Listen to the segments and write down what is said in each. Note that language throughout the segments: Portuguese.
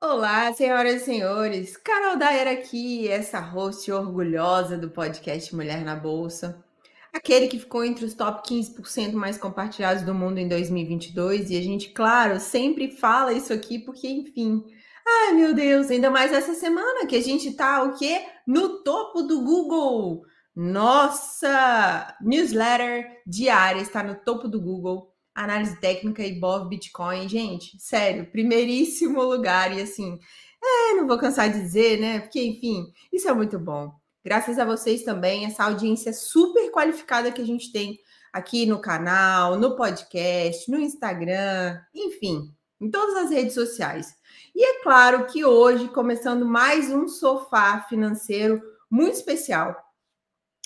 Olá, senhoras e senhores. Carol Daer aqui, essa host orgulhosa do podcast Mulher na Bolsa. Aquele que ficou entre os top 15% mais compartilhados do mundo em 2022. E a gente, claro, sempre fala isso aqui porque, enfim. Ai, meu Deus, ainda mais essa semana que a gente tá o quê? No topo do Google. Nossa newsletter diária está no topo do Google análise técnica e Bov Bitcoin, gente, sério, primeiríssimo lugar. E assim, é, não vou cansar de dizer, né? Porque, enfim, isso é muito bom. Graças a vocês também, essa audiência super qualificada que a gente tem aqui no canal, no podcast, no Instagram, enfim, em todas as redes sociais. E é claro que hoje, começando mais um sofá financeiro muito especial.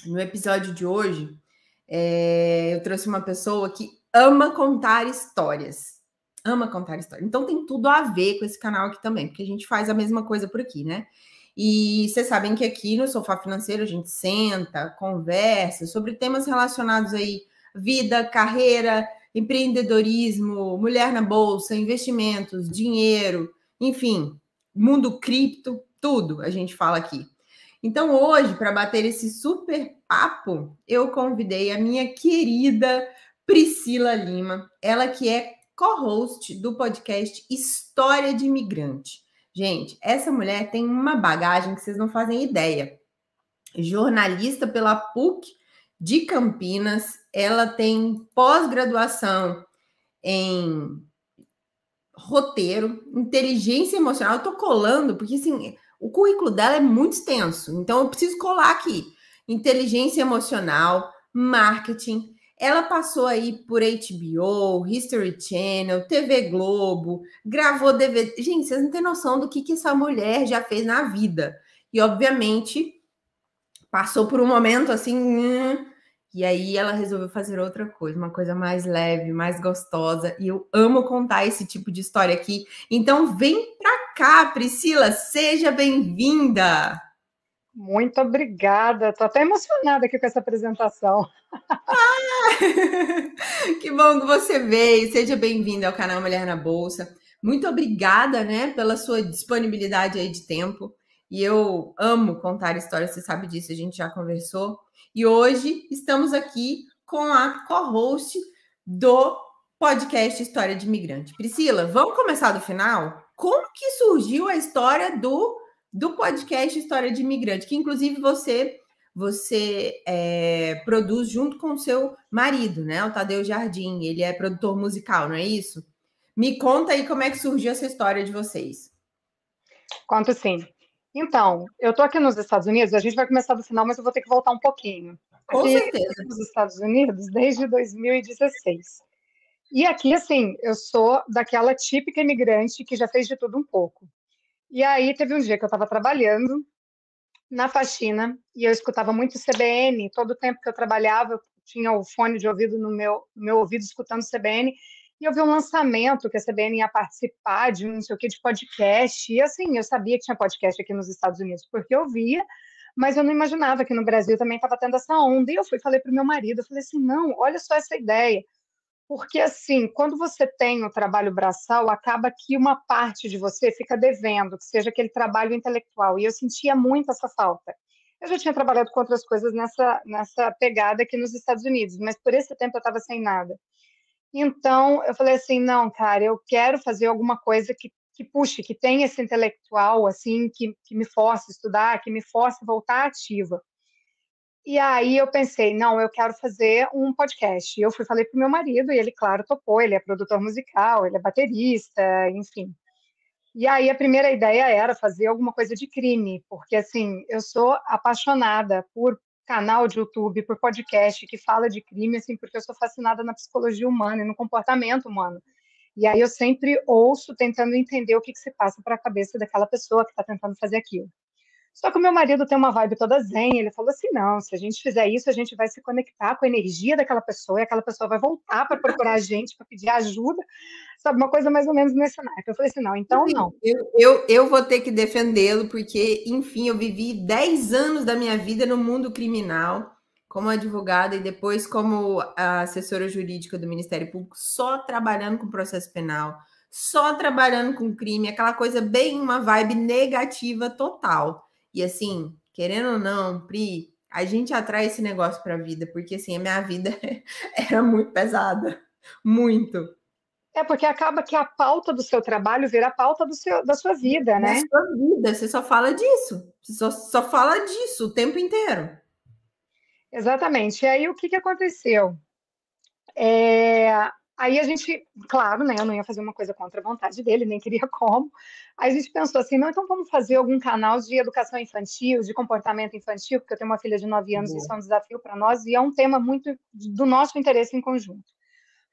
No episódio de hoje, é, eu trouxe uma pessoa que ama contar histórias. Ama contar histórias. Então tem tudo a ver com esse canal aqui também, porque a gente faz a mesma coisa por aqui, né? E vocês sabem que aqui no Sofá Financeiro a gente senta, conversa sobre temas relacionados aí vida, carreira, empreendedorismo, mulher na bolsa, investimentos, dinheiro, enfim, mundo cripto, tudo a gente fala aqui. Então hoje, para bater esse super papo, eu convidei a minha querida Priscila Lima, ela que é co-host do podcast História de Imigrante. Gente, essa mulher tem uma bagagem que vocês não fazem ideia. Jornalista pela PUC de Campinas, ela tem pós-graduação em roteiro, inteligência emocional. Eu tô colando porque assim, o currículo dela é muito extenso, então eu preciso colar aqui. Inteligência emocional, marketing, ela passou aí por HBO, History Channel, TV Globo, gravou DVD. Gente, vocês não têm noção do que, que essa mulher já fez na vida. E, obviamente, passou por um momento assim. Hum, e aí ela resolveu fazer outra coisa, uma coisa mais leve, mais gostosa. E eu amo contar esse tipo de história aqui. Então, vem pra cá, Priscila, seja bem-vinda! Muito obrigada. Estou até emocionada aqui com essa apresentação. Ah, que bom que você veio. Seja bem-vinda ao canal Mulher na Bolsa. Muito obrigada, né, pela sua disponibilidade aí de tempo. E eu amo contar histórias, você sabe disso, a gente já conversou. E hoje estamos aqui com a co-host do podcast História de Imigrante. Priscila, vamos começar do final? Como que surgiu a história do do podcast História de Imigrante, que inclusive você você é, produz junto com o seu marido, né? O Tadeu Jardim. Ele é produtor musical, não é isso? Me conta aí como é que surgiu essa história de vocês. Conto sim. Então, eu tô aqui nos Estados Unidos, a gente vai começar do final, mas eu vou ter que voltar um pouquinho. Com aqui, certeza. Nos Estados Unidos desde 2016. E aqui, assim, eu sou daquela típica imigrante que já fez de tudo um pouco. E aí teve um dia que eu estava trabalhando na faxina e eu escutava muito CBN. Todo o tempo que eu trabalhava, eu tinha o fone de ouvido no meu, no meu ouvido escutando CBN. E eu vi um lançamento que a CBN ia participar de um não sei o que de podcast. E assim, eu sabia que tinha podcast aqui nos Estados Unidos, porque eu via, mas eu não imaginava que no Brasil também estava tendo essa onda. E eu fui falei para o meu marido, eu falei assim, não, olha só essa ideia. Porque, assim, quando você tem o trabalho braçal, acaba que uma parte de você fica devendo, que seja aquele trabalho intelectual. E eu sentia muito essa falta. Eu já tinha trabalhado com outras coisas nessa, nessa pegada aqui nos Estados Unidos, mas por esse tempo eu estava sem nada. Então, eu falei assim, não, cara, eu quero fazer alguma coisa que, que puxe, que tenha esse intelectual, assim, que, que me force estudar, que me force voltar ativa. E aí eu pensei, não, eu quero fazer um podcast. E eu fui falei para o meu marido e ele, claro, topou. Ele é produtor musical, ele é baterista, enfim. E aí a primeira ideia era fazer alguma coisa de crime, porque assim, eu sou apaixonada por canal de YouTube, por podcast que fala de crime, assim, porque eu sou fascinada na psicologia humana e no comportamento humano. E aí eu sempre ouço tentando entender o que, que se passa para a cabeça daquela pessoa que está tentando fazer aquilo. Só que o meu marido tem uma vibe toda zen, ele falou assim: não, se a gente fizer isso, a gente vai se conectar com a energia daquela pessoa e aquela pessoa vai voltar para procurar a gente, para pedir ajuda, sabe? Uma coisa mais ou menos nesse naipe. Eu falei assim: não, então não. Eu, eu, eu vou ter que defendê-lo, porque, enfim, eu vivi 10 anos da minha vida no mundo criminal como advogada e depois como assessora jurídica do Ministério Público, só trabalhando com processo penal, só trabalhando com crime, aquela coisa bem uma vibe negativa total. E assim, querendo ou não, Pri, a gente atrai esse negócio para a vida, porque assim, a minha vida era muito pesada, muito. É porque acaba que a pauta do seu trabalho vira a pauta do seu, da sua vida, né? Da sua vida, você só fala disso, você só, só fala disso o tempo inteiro. Exatamente. E aí o que, que aconteceu? É, aí a gente, claro, né? Eu não ia fazer uma coisa contra a vontade dele, nem queria como. Aí a gente pensou assim, não, então vamos fazer algum canal de educação infantil, de comportamento infantil, porque eu tenho uma filha de 9 anos, uhum. isso é um desafio para nós e é um tema muito do nosso interesse em conjunto.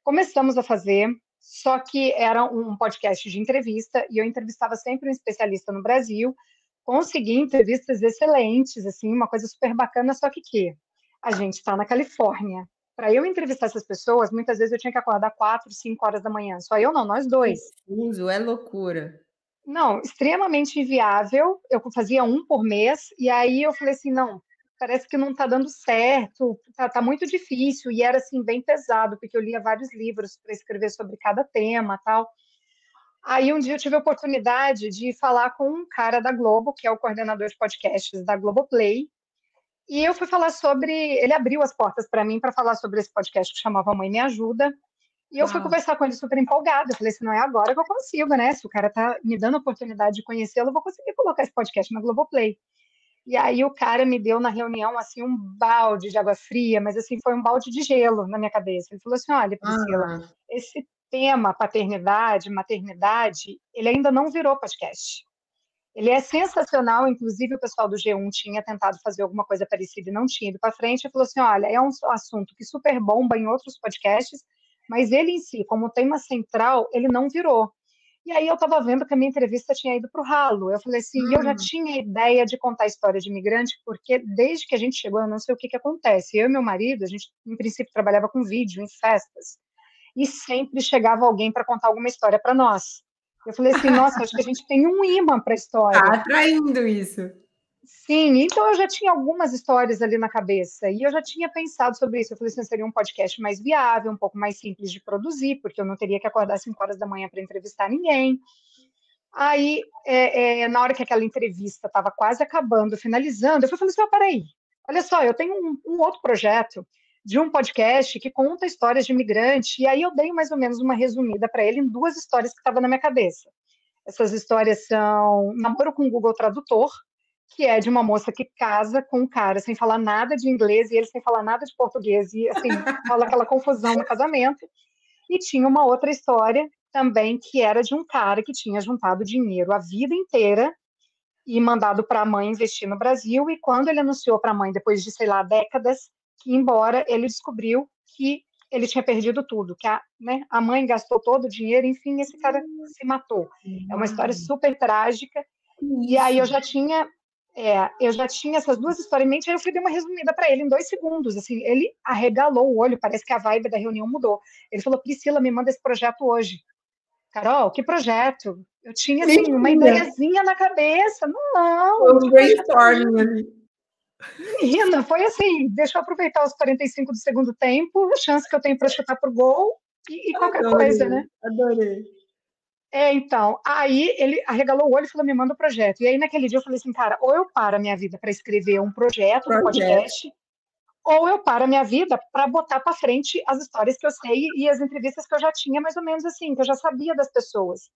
Começamos a fazer, só que era um podcast de entrevista e eu entrevistava sempre um especialista no Brasil, consegui entrevistas excelentes, assim, uma coisa super bacana, só que que a gente está na Califórnia. Para eu entrevistar essas pessoas, muitas vezes eu tinha que acordar quatro, cinco horas da manhã. Só eu não, nós dois. Uso é loucura. Não, extremamente inviável. Eu fazia um por mês e aí eu falei assim, não, parece que não está dando certo, está tá muito difícil e era assim bem pesado porque eu lia vários livros para escrever sobre cada tema, tal. Aí um dia eu tive a oportunidade de falar com um cara da Globo, que é o coordenador de podcasts da Globoplay, e eu fui falar sobre. Ele abriu as portas para mim para falar sobre esse podcast que chamava Mãe Me Ajuda. E eu fui conversar com ele super empolgada. Eu falei assim: não é agora que eu consigo, né? Se o cara tá me dando a oportunidade de conhecê-lo, eu vou conseguir colocar esse podcast na Globoplay. E aí o cara me deu na reunião assim um balde de água fria, mas assim foi um balde de gelo na minha cabeça. Ele falou assim: "Olha, Priscila, ah. esse tema paternidade, maternidade, ele ainda não virou podcast. Ele é sensacional, inclusive o pessoal do G1 tinha tentado fazer alguma coisa parecida e não tinha ido para frente, e falou assim: olha, é um assunto que super bomba em outros podcasts, mas ele em si, como tema central, ele não virou. E aí eu estava vendo que a minha entrevista tinha ido para o ralo. Eu falei assim, hum. eu já hum. tinha ideia de contar a história de imigrante, porque desde que a gente chegou, eu não sei o que, que acontece. Eu e meu marido, a gente, em princípio, trabalhava com vídeo em festas. E sempre chegava alguém para contar alguma história para nós. Eu falei assim, nossa, acho que a gente tem um imã para a história. Tá atraindo isso. Sim, então eu já tinha algumas histórias ali na cabeça e eu já tinha pensado sobre isso. Eu falei assim, seria um podcast mais viável, um pouco mais simples de produzir, porque eu não teria que acordar às 5 horas da manhã para entrevistar ninguém. Aí, é, é, na hora que aquela entrevista estava quase acabando, finalizando, eu falei assim, oh, peraí, olha só, eu tenho um, um outro projeto de um podcast que conta histórias de imigrante, e aí eu dei mais ou menos uma resumida para ele em duas histórias que estavam na minha cabeça. Essas histórias são Namoro com o Google Tradutor, que é de uma moça que casa com um cara sem falar nada de inglês e ele sem falar nada de português, e assim, rola aquela confusão no casamento. E tinha uma outra história também que era de um cara que tinha juntado dinheiro a vida inteira e mandado para a mãe investir no Brasil, e quando ele anunciou para a mãe, depois de, sei lá, décadas, embora ele descobriu que ele tinha perdido tudo, que a, né, a mãe gastou todo o dinheiro, enfim, esse cara se matou. É uma história super trágica. E aí eu já tinha, é, eu já tinha essas duas histórias em mente, aí eu fui dar uma resumida para ele em dois segundos. Assim, ele arregalou o olho, parece que a vibe da reunião mudou. Ele falou: Priscila, me manda esse projeto hoje. Carol, que projeto? Eu tinha assim, uma ideiazinha na cabeça. Não. Foi um brainstorming ali. Menina, foi assim, deixa eu aproveitar os 45 do segundo tempo, a chance que eu tenho para chutar pro gol e, e qualquer adorei, coisa, né? Adorei. É, então, aí ele arregalou o olho e falou, me manda o um projeto. E aí naquele dia eu falei assim, cara, ou eu paro a minha vida para escrever um projeto, projeto, um podcast, ou eu paro a minha vida para botar para frente as histórias que eu sei e as entrevistas que eu já tinha, mais ou menos assim, que eu já sabia das pessoas.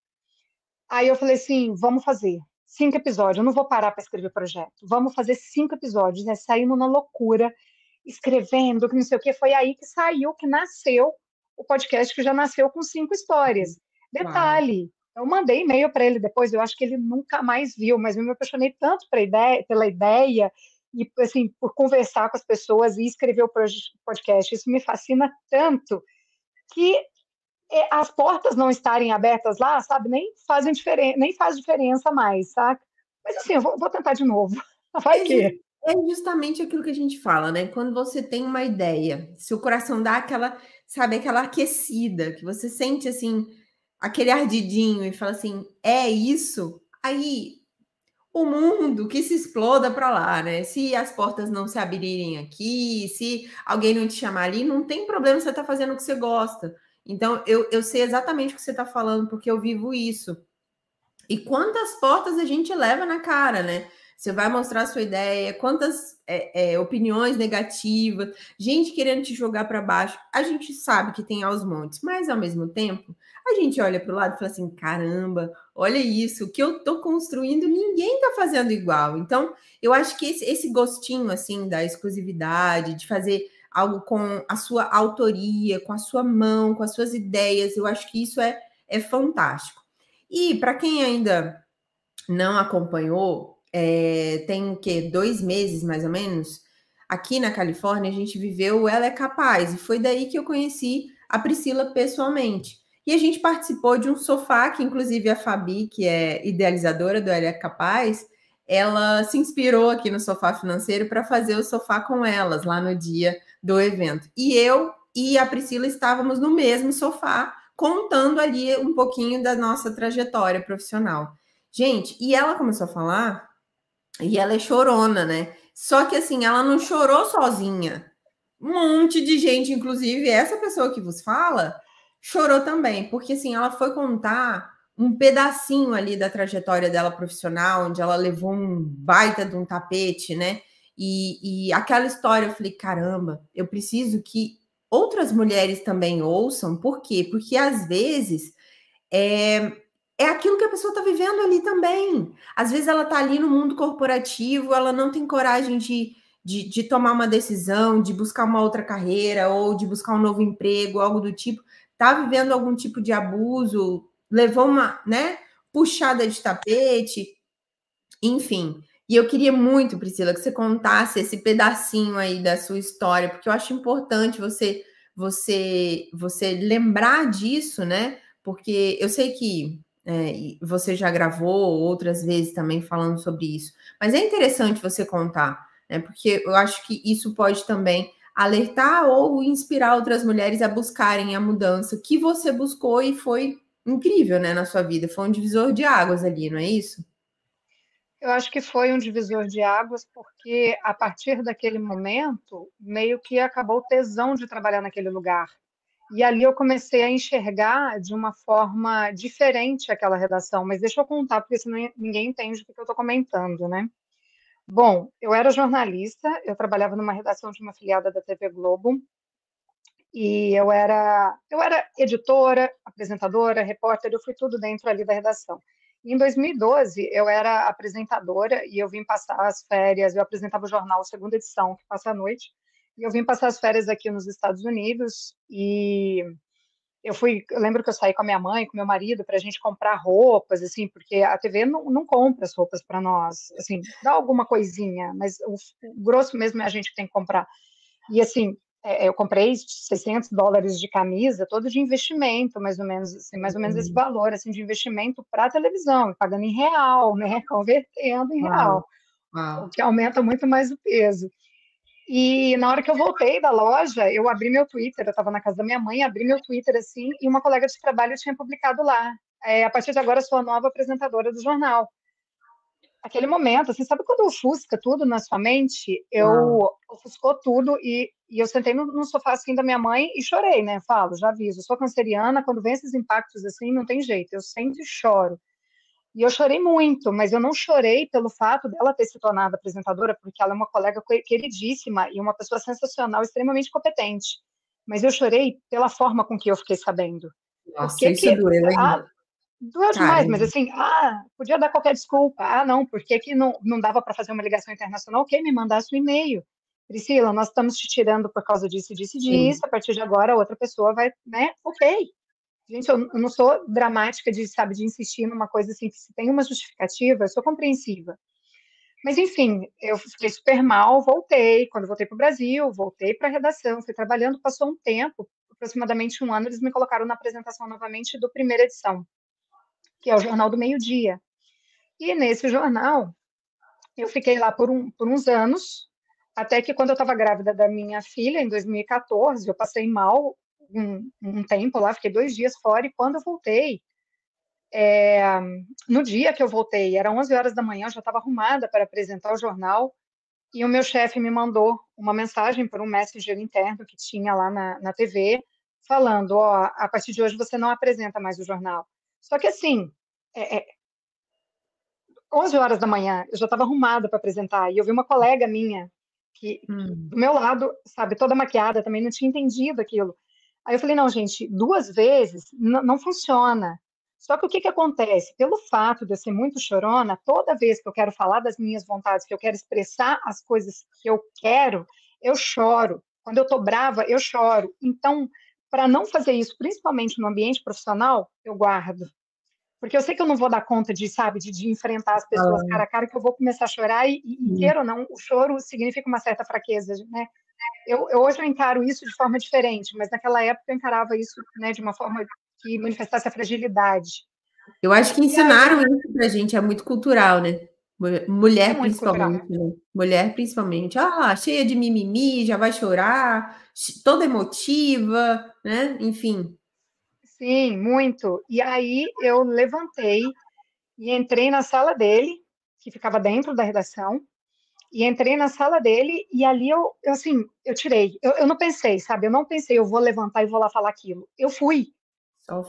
Aí eu falei assim, vamos fazer cinco episódios, eu não vou parar para escrever projeto. Vamos fazer cinco episódios, né? Saindo na loucura, escrevendo, que não sei o que. Foi aí que saiu, que nasceu o podcast, que já nasceu com cinco histórias. Detalhe, Uau. eu mandei e-mail para ele depois, eu acho que ele nunca mais viu, mas eu me apaixonei tanto ideia, pela ideia e, assim, por conversar com as pessoas e escrever o podcast. Isso me fascina tanto que as portas não estarem abertas lá, sabe, nem fazem diferença, nem faz diferença mais, sabe? Mas assim, eu vou, vou tentar de novo. Vai que. É justamente aquilo que a gente fala, né? Quando você tem uma ideia, se o coração dá aquela, sabe, aquela aquecida, que você sente assim, aquele ardidinho e fala assim, é isso, aí o mundo que se exploda para lá, né? Se as portas não se abrirem aqui, se alguém não te chamar ali, não tem problema você tá fazendo o que você gosta. Então, eu, eu sei exatamente o que você está falando, porque eu vivo isso. E quantas portas a gente leva na cara, né? Você vai mostrar sua ideia, quantas é, é, opiniões negativas, gente querendo te jogar para baixo. A gente sabe que tem aos montes, mas ao mesmo tempo, a gente olha para o lado e fala assim: caramba, olha isso, o que eu estou construindo, ninguém está fazendo igual. Então, eu acho que esse, esse gostinho assim da exclusividade, de fazer algo com a sua autoria, com a sua mão, com as suas ideias, eu acho que isso é, é fantástico. E para quem ainda não acompanhou, é, tem o quê? Dois meses mais ou menos. Aqui na Califórnia, a gente viveu Ela é Capaz, e foi daí que eu conheci a Priscila pessoalmente. E a gente participou de um sofá, que inclusive a Fabi, que é idealizadora do Ela é Capaz, ela se inspirou aqui no sofá financeiro para fazer o sofá com elas lá no dia do evento. E eu e a Priscila estávamos no mesmo sofá, contando ali um pouquinho da nossa trajetória profissional. Gente, e ela começou a falar e ela é chorona, né? Só que assim, ela não chorou sozinha. Um monte de gente, inclusive essa pessoa que vos fala, chorou também, porque assim, ela foi contar um pedacinho ali da trajetória dela profissional, onde ela levou um baita de um tapete, né? E, e aquela história, eu falei, caramba, eu preciso que outras mulheres também ouçam, por quê? Porque às vezes é, é aquilo que a pessoa está vivendo ali também. Às vezes ela está ali no mundo corporativo, ela não tem coragem de, de, de, tomar uma decisão, de buscar uma outra carreira ou de buscar um novo emprego, algo do tipo. Está vivendo algum tipo de abuso, levou uma né, puxada de tapete, enfim. E eu queria muito, Priscila, que você contasse esse pedacinho aí da sua história, porque eu acho importante você você você lembrar disso, né? Porque eu sei que é, você já gravou outras vezes também falando sobre isso. Mas é interessante você contar, né? Porque eu acho que isso pode também alertar ou inspirar outras mulheres a buscarem a mudança que você buscou e foi incrível, né, na sua vida. Foi um divisor de águas ali, não é isso? Eu acho que foi um divisor de águas porque a partir daquele momento meio que acabou o tesão de trabalhar naquele lugar. E ali eu comecei a enxergar de uma forma diferente aquela redação, mas deixa eu contar, porque senão ninguém entende o que eu estou comentando, né? Bom, eu era jornalista, eu trabalhava numa redação de uma filiada da TV Globo, e eu era, eu era editora, apresentadora, repórter, eu fui tudo dentro ali da redação. Em 2012, eu era apresentadora e eu vim passar as férias, eu apresentava o jornal Segunda Edição, que passa à noite, e eu vim passar as férias aqui nos Estados Unidos e eu fui, eu lembro que eu saí com a minha mãe, com meu marido, para a gente comprar roupas, assim, porque a TV não, não compra as roupas para nós, assim, dá alguma coisinha, mas o, o, grosso mesmo é a gente que tem que comprar. E assim, eu comprei 600 dólares de camisa, todo de investimento, mais ou menos, assim, mais ou menos esse uhum. valor, assim, de investimento para televisão, pagando em real, né, convertendo em real, o que aumenta muito mais o peso. E na hora que eu voltei da loja, eu abri meu Twitter, eu estava na casa da minha mãe, abri meu Twitter assim, e uma colega de trabalho tinha publicado lá. É, a partir de agora, sou a nova apresentadora do jornal. Aquele momento, assim, sabe quando ofusca tudo na sua mente? Eu ofuscou tudo e, e eu sentei no, no, sofá assim da minha mãe e chorei, né? Falo, já aviso, sou canceriana, quando vem esses impactos assim, não tem jeito, eu sempre choro. E eu chorei muito, mas eu não chorei pelo fato dela ter se tornado apresentadora, porque ela é uma colega queridíssima e uma pessoa sensacional, extremamente competente. Mas eu chorei pela forma com que eu fiquei sabendo. Nossa, porque isso que, doeu, hein? Ah, doeu demais, mas assim, ah, podia dar qualquer desculpa. Ah, não, porque que não, não dava para fazer uma ligação internacional? Ok, me mandasse um e-mail. Priscila, nós estamos te tirando por causa disso, disso e disso. A partir de agora, outra pessoa vai, né? Ok. Gente, eu, não sou dramática de, sabe, de insistir numa coisa assim, que se tem uma justificativa, eu sou compreensiva. Mas, enfim, eu fiquei super mal, voltei. Quando voltei para o Brasil, voltei para a redação, fui trabalhando, passou um tempo, aproximadamente um ano, eles me colocaram na apresentação novamente do primeira edição, que é o Jornal do Meio Dia. E nesse jornal, eu fiquei lá por, um, por uns anos, até que quando eu estava grávida da minha filha, em 2014, eu passei mal um, um tempo lá, fiquei dois dias fora, e quando eu voltei, é, no dia que eu voltei, eram 11 horas da manhã, eu já estava arrumada para apresentar o jornal, e o meu chefe me mandou uma mensagem por um messenger interno que tinha lá na, na TV, falando, ó, a partir de hoje você não apresenta mais o jornal. Só que assim, é, é, 11 horas da manhã, eu já estava arrumada para apresentar, e eu vi uma colega minha, que hum. do meu lado, sabe, toda maquiada, também não tinha entendido aquilo. Aí eu falei, não, gente, duas vezes não funciona. Só que o que, que acontece? Pelo fato de eu ser muito chorona, toda vez que eu quero falar das minhas vontades, que eu quero expressar as coisas que eu quero, eu choro. Quando eu estou brava, eu choro. Então, para não fazer isso, principalmente no ambiente profissional, eu guardo. Porque eu sei que eu não vou dar conta de, sabe, de, de enfrentar as pessoas ah. cara a cara, que eu vou começar a chorar e, e queira ou não, o choro significa uma certa fraqueza, né? Eu, eu, hoje eu encaro isso de forma diferente, mas naquela época eu encarava isso, né, de uma forma que manifestasse a fragilidade. Eu acho que ensinaram aí, isso pra gente, é muito cultural, né? Mulher, é principalmente. Né? Mulher, principalmente. Ah, cheia de mimimi, já vai chorar, toda emotiva, né? Enfim. Sim, muito. E aí eu levantei e entrei na sala dele, que ficava dentro da redação, e entrei na sala dele e ali eu, eu assim, eu tirei. Eu, eu não pensei, sabe? Eu não pensei, eu vou levantar e vou lá falar aquilo. Eu fui.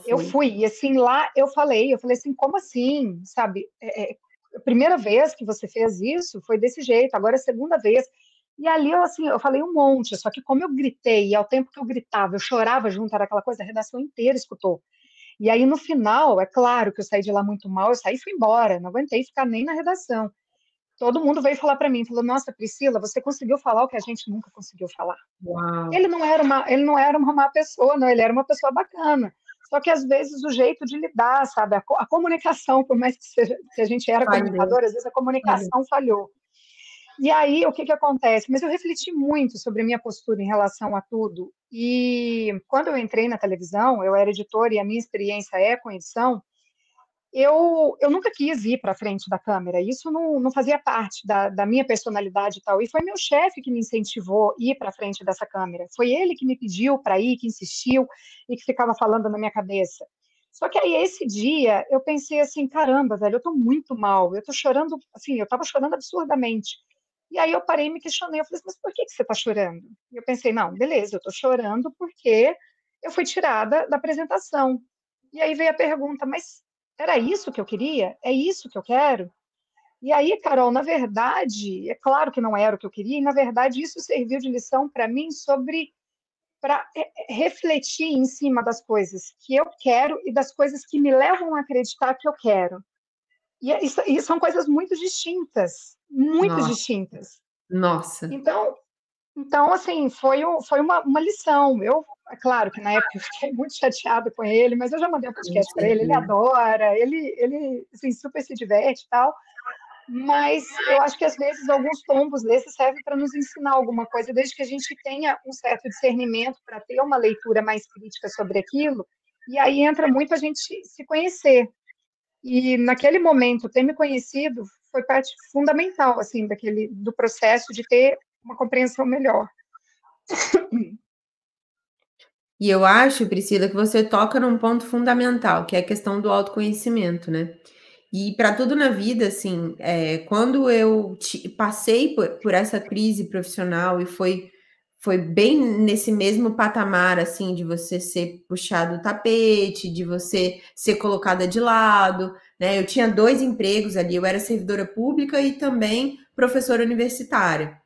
Eu fui. E assim, lá eu falei, eu falei assim, como assim? Sabe? É, é, a primeira vez que você fez isso foi desse jeito, agora é a segunda vez. E ali eu assim, eu falei um monte, só que como eu gritei, e ao tempo que eu gritava, eu chorava junto, era aquela coisa, a redação inteira escutou. E aí no final, é claro que eu saí de lá muito mal, eu saí e fui embora, não aguentei ficar nem na redação. Todo mundo veio falar para mim, falou: "Nossa, Priscila, você conseguiu falar o que a gente nunca conseguiu falar". Uau. Ele não era uma, ele não era uma má pessoa, não, ele era uma pessoa bacana. Só que às vezes o jeito de lidar, sabe, a, a comunicação, por mais que, seja, que a gente era comunicador, às vezes a comunicação falhou. E aí, o que, que acontece? Mas eu refleti muito sobre a minha postura em relação a tudo. E quando eu entrei na televisão, eu era editora e a minha experiência é com edição, eu, eu nunca quis ir para frente da câmera. Isso não, não fazia parte da, da minha personalidade e tal. E foi meu chefe que me incentivou a ir para frente dessa câmera. Foi ele que me pediu para ir, que insistiu e que ficava falando na minha cabeça. Só que aí, esse dia, eu pensei assim, caramba, velho, eu tô muito mal, eu tô chorando, assim, eu tava chorando absurdamente. E aí eu parei e me questionei, eu falei, mas por que, que você está chorando? E eu pensei, não, beleza, eu estou chorando porque eu fui tirada da apresentação. E aí veio a pergunta, mas era isso que eu queria? É isso que eu quero? E aí, Carol, na verdade, é claro que não era o que eu queria, e na verdade isso serviu de lição para mim sobre para refletir em cima das coisas que eu quero e das coisas que me levam a acreditar que eu quero. E, é, e são coisas muito distintas muito Nossa. distintas. Nossa. Então, então assim, foi, foi uma, uma lição. Eu, é claro que na época eu fiquei muito chateada com ele, mas eu já mandei um podcast para ele, ele adora, ele, ele assim, super se diverte e tal. Mas eu acho que às vezes alguns tombos desses servem para nos ensinar alguma coisa, desde que a gente tenha um certo discernimento para ter uma leitura mais crítica sobre aquilo. E aí entra muito a gente se conhecer. E naquele momento, ter me conhecido foi parte fundamental assim daquele do processo de ter uma compreensão melhor. E eu acho, Priscila, que você toca num ponto fundamental, que é a questão do autoconhecimento, né? E para tudo na vida, assim, é, quando eu te, passei por, por, essa crise profissional e foi, foi bem nesse mesmo patamar, assim, de você ser puxado o tapete, de você ser colocada de lado, né? Eu tinha dois empregos ali, eu era servidora pública e também professora universitária.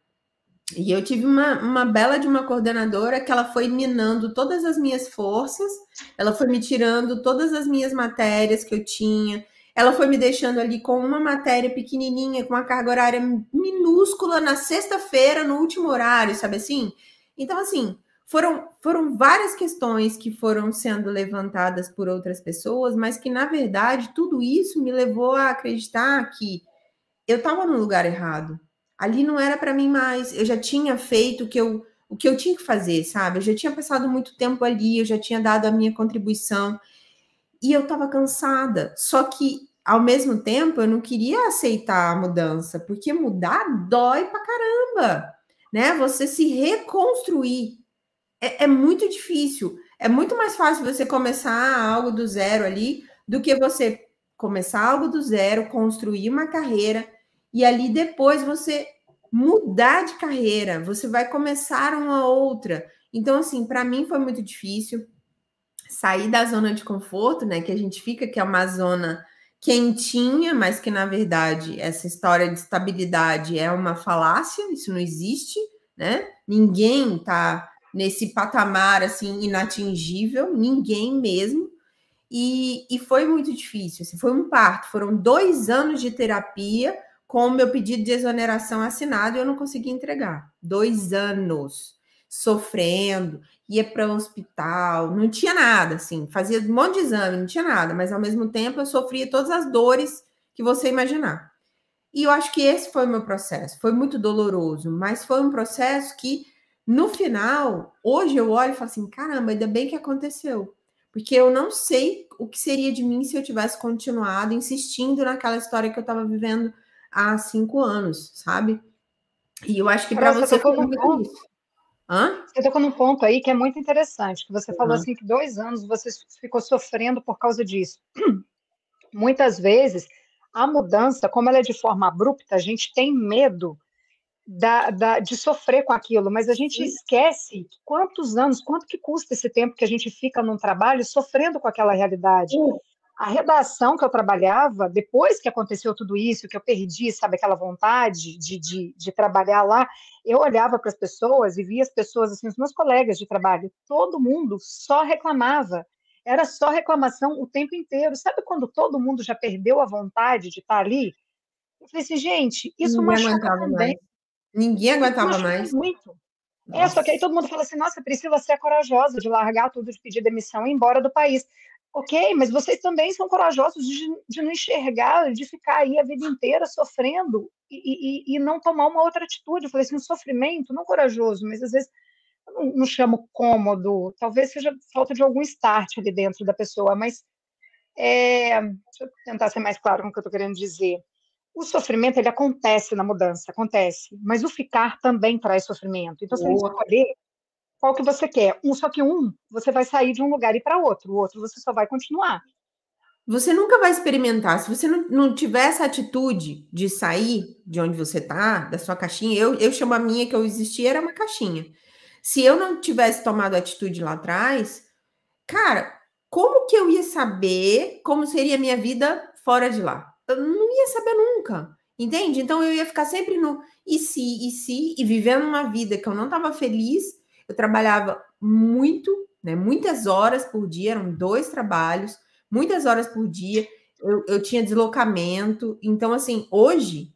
E eu tive uma, uma bela de uma coordenadora que ela foi minando todas as minhas forças, ela foi me tirando todas as minhas matérias que eu tinha, ela foi me deixando ali com uma matéria pequenininha, com uma carga horária minúscula na sexta-feira, no último horário, sabe assim? Então, assim, foram, foram várias questões que foram sendo levantadas por outras pessoas, mas que, na verdade, tudo isso me levou a acreditar que eu estava no lugar errado. Ali não era para mim mais. Eu já tinha feito o que eu, o que eu tinha que fazer, sabe? Eu já tinha passado muito tempo ali, eu já tinha dado a minha contribuição e eu estava cansada. Só que, ao mesmo tempo, eu não queria aceitar a mudança, porque mudar dói pra caramba, né? Você se reconstruir é, é muito difícil. É muito mais fácil você começar algo do zero ali do que você começar algo do zero, construir uma carreira e ali depois você mudar de carreira, você vai começar uma outra. Então, assim, para mim foi muito difícil sair da zona de conforto, né? Que a gente fica, que é uma zona quentinha, mas que na verdade essa história de estabilidade é uma falácia, isso não existe, né? Ninguém tá nesse patamar assim inatingível, ninguém mesmo. E, e foi muito difícil, assim, foi um parto, foram dois anos de terapia com o meu pedido de exoneração assinado e eu não consegui entregar. Dois anos sofrendo, ia para o hospital, não tinha nada, assim, fazia um monte de exame, não tinha nada, mas ao mesmo tempo eu sofria todas as dores que você imaginar. E eu acho que esse foi o meu processo. Foi muito doloroso, mas foi um processo que, no final, hoje eu olho e falo assim: caramba, ainda bem que aconteceu. Porque eu não sei o que seria de mim se eu tivesse continuado insistindo naquela história que eu estava vivendo há cinco anos, sabe? E eu acho que para você foi muito isso. Hã? Você tocou num ponto aí que é muito interessante, que você falou assim que dois anos você ficou sofrendo por causa disso. Muitas vezes, a mudança, como ela é de forma abrupta, a gente tem medo da, da, de sofrer com aquilo, mas a gente esquece quantos anos, quanto que custa esse tempo que a gente fica num trabalho sofrendo com aquela realidade. Sim a redação que eu trabalhava, depois que aconteceu tudo isso, que eu perdi, sabe, aquela vontade de, de, de trabalhar lá, eu olhava para as pessoas e via as pessoas, assim, os meus colegas de trabalho, todo mundo só reclamava. Era só reclamação o tempo inteiro. Sabe quando todo mundo já perdeu a vontade de estar ali? Eu falei assim, gente, isso Ninguém machuca também. Mais. Ninguém aguentava mais. Muito. Nossa. É, só que aí todo mundo fala assim, nossa, Priscila, você é corajosa de largar tudo, de pedir demissão e ir embora do país. Ok, mas vocês também são corajosos de, de não enxergar, de ficar aí a vida inteira sofrendo e, e, e não tomar uma outra atitude. Eu falei assim, um sofrimento, não corajoso, mas às vezes eu não, não chamo cômodo, talvez seja falta de algum start ali dentro da pessoa, mas é, deixa eu tentar ser mais claro com o que eu estou querendo dizer. O sofrimento ele acontece na mudança, acontece, mas o ficar também traz sofrimento. Então, se a gente escolher qual que você quer. Um, só que um, você vai sair de um lugar e para outro. O outro, você só vai continuar. Você nunca vai experimentar. Se você não, não tiver essa atitude de sair de onde você está, da sua caixinha, eu, eu chamo a minha que eu existia, era uma caixinha. Se eu não tivesse tomado atitude lá atrás, cara, como que eu ia saber como seria a minha vida fora de lá? Eu não ia saber nunca. Entende? Então eu ia ficar sempre no e se, e se, e vivendo uma vida que eu não estava feliz eu trabalhava muito, né? Muitas horas por dia, eram dois trabalhos, muitas horas por dia. Eu, eu tinha deslocamento. Então, assim, hoje,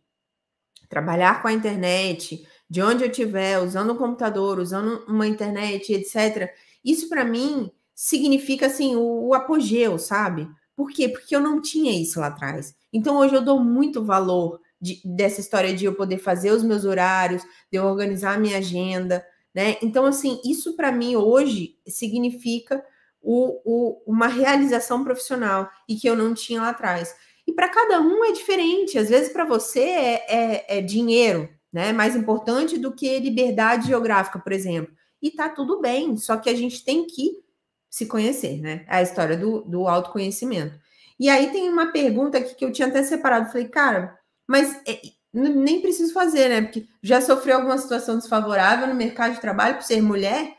trabalhar com a internet, de onde eu estiver, usando um computador, usando uma internet, etc., isso para mim significa assim o, o, apogeu, sabe? Por quê? Porque eu não tinha isso lá atrás. Então hoje eu dou muito valor de, dessa história de eu poder fazer os meus horários, de eu organizar a minha agenda, né? Então, assim, isso para mim hoje significa o, o, uma realização profissional e que eu não tinha lá atrás. E para cada um é diferente. Às vezes, para você é, é, é, dinheiro, né? Mais importante do que liberdade geográfica, por exemplo. E tá tudo bem, só que a gente tem que se conhecer, né? É a história do, do autoconhecimento. E aí tem uma pergunta aqui que eu tinha até separado. Falei, cara, mas é, nem preciso fazer, né? Porque já sofreu alguma situação desfavorável no mercado de trabalho por ser mulher,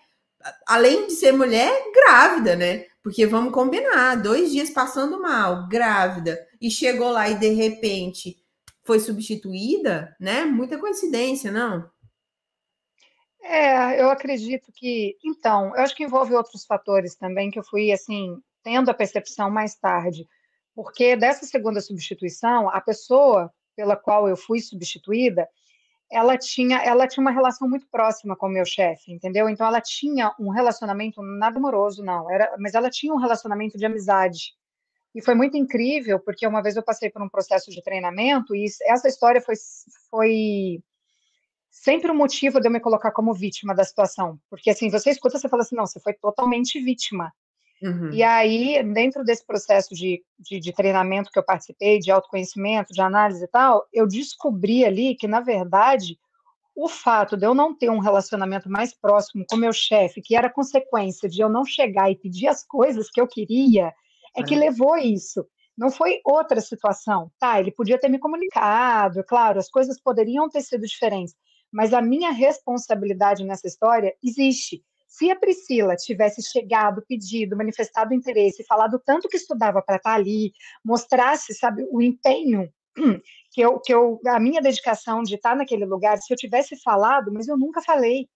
além de ser mulher, grávida, né? Porque vamos combinar, dois dias passando mal, grávida, e chegou lá e de repente foi substituída, né? Muita coincidência, não? É, eu acredito que. Então, eu acho que envolve outros fatores também que eu fui, assim, tendo a percepção mais tarde. Porque dessa segunda substituição, a pessoa pela qual eu fui substituída, ela tinha, ela tinha uma relação muito próxima com o meu chefe, entendeu? Então ela tinha um relacionamento nada amoroso, não, era, mas ela tinha um relacionamento de amizade. E foi muito incrível, porque uma vez eu passei por um processo de treinamento e essa história foi, foi sempre o um motivo de eu me colocar como vítima da situação. Porque assim, você escuta, você fala assim, não, você foi totalmente vítima. Uhum. E aí, dentro desse processo de, de, de, treinamento que eu participei, de autoconhecimento, de análise e tal, eu descobri ali que, na verdade, o fato de eu não ter um relacionamento mais próximo com meu chefe, que era consequência de eu não chegar e pedir as coisas que eu queria, é que levou isso. Não foi outra situação. Tá, ele podia ter me comunicado, claro, as coisas poderiam ter sido diferentes, mas a minha responsabilidade nessa história existe. Se a Priscila tivesse chegado, pedido, manifestado interesse, falado tanto que estudava para estar tá ali, mostrasse, sabe, o empenho que eu, que eu, a minha dedicação de estar tá naquele lugar, se eu tivesse falado, mas eu nunca falei.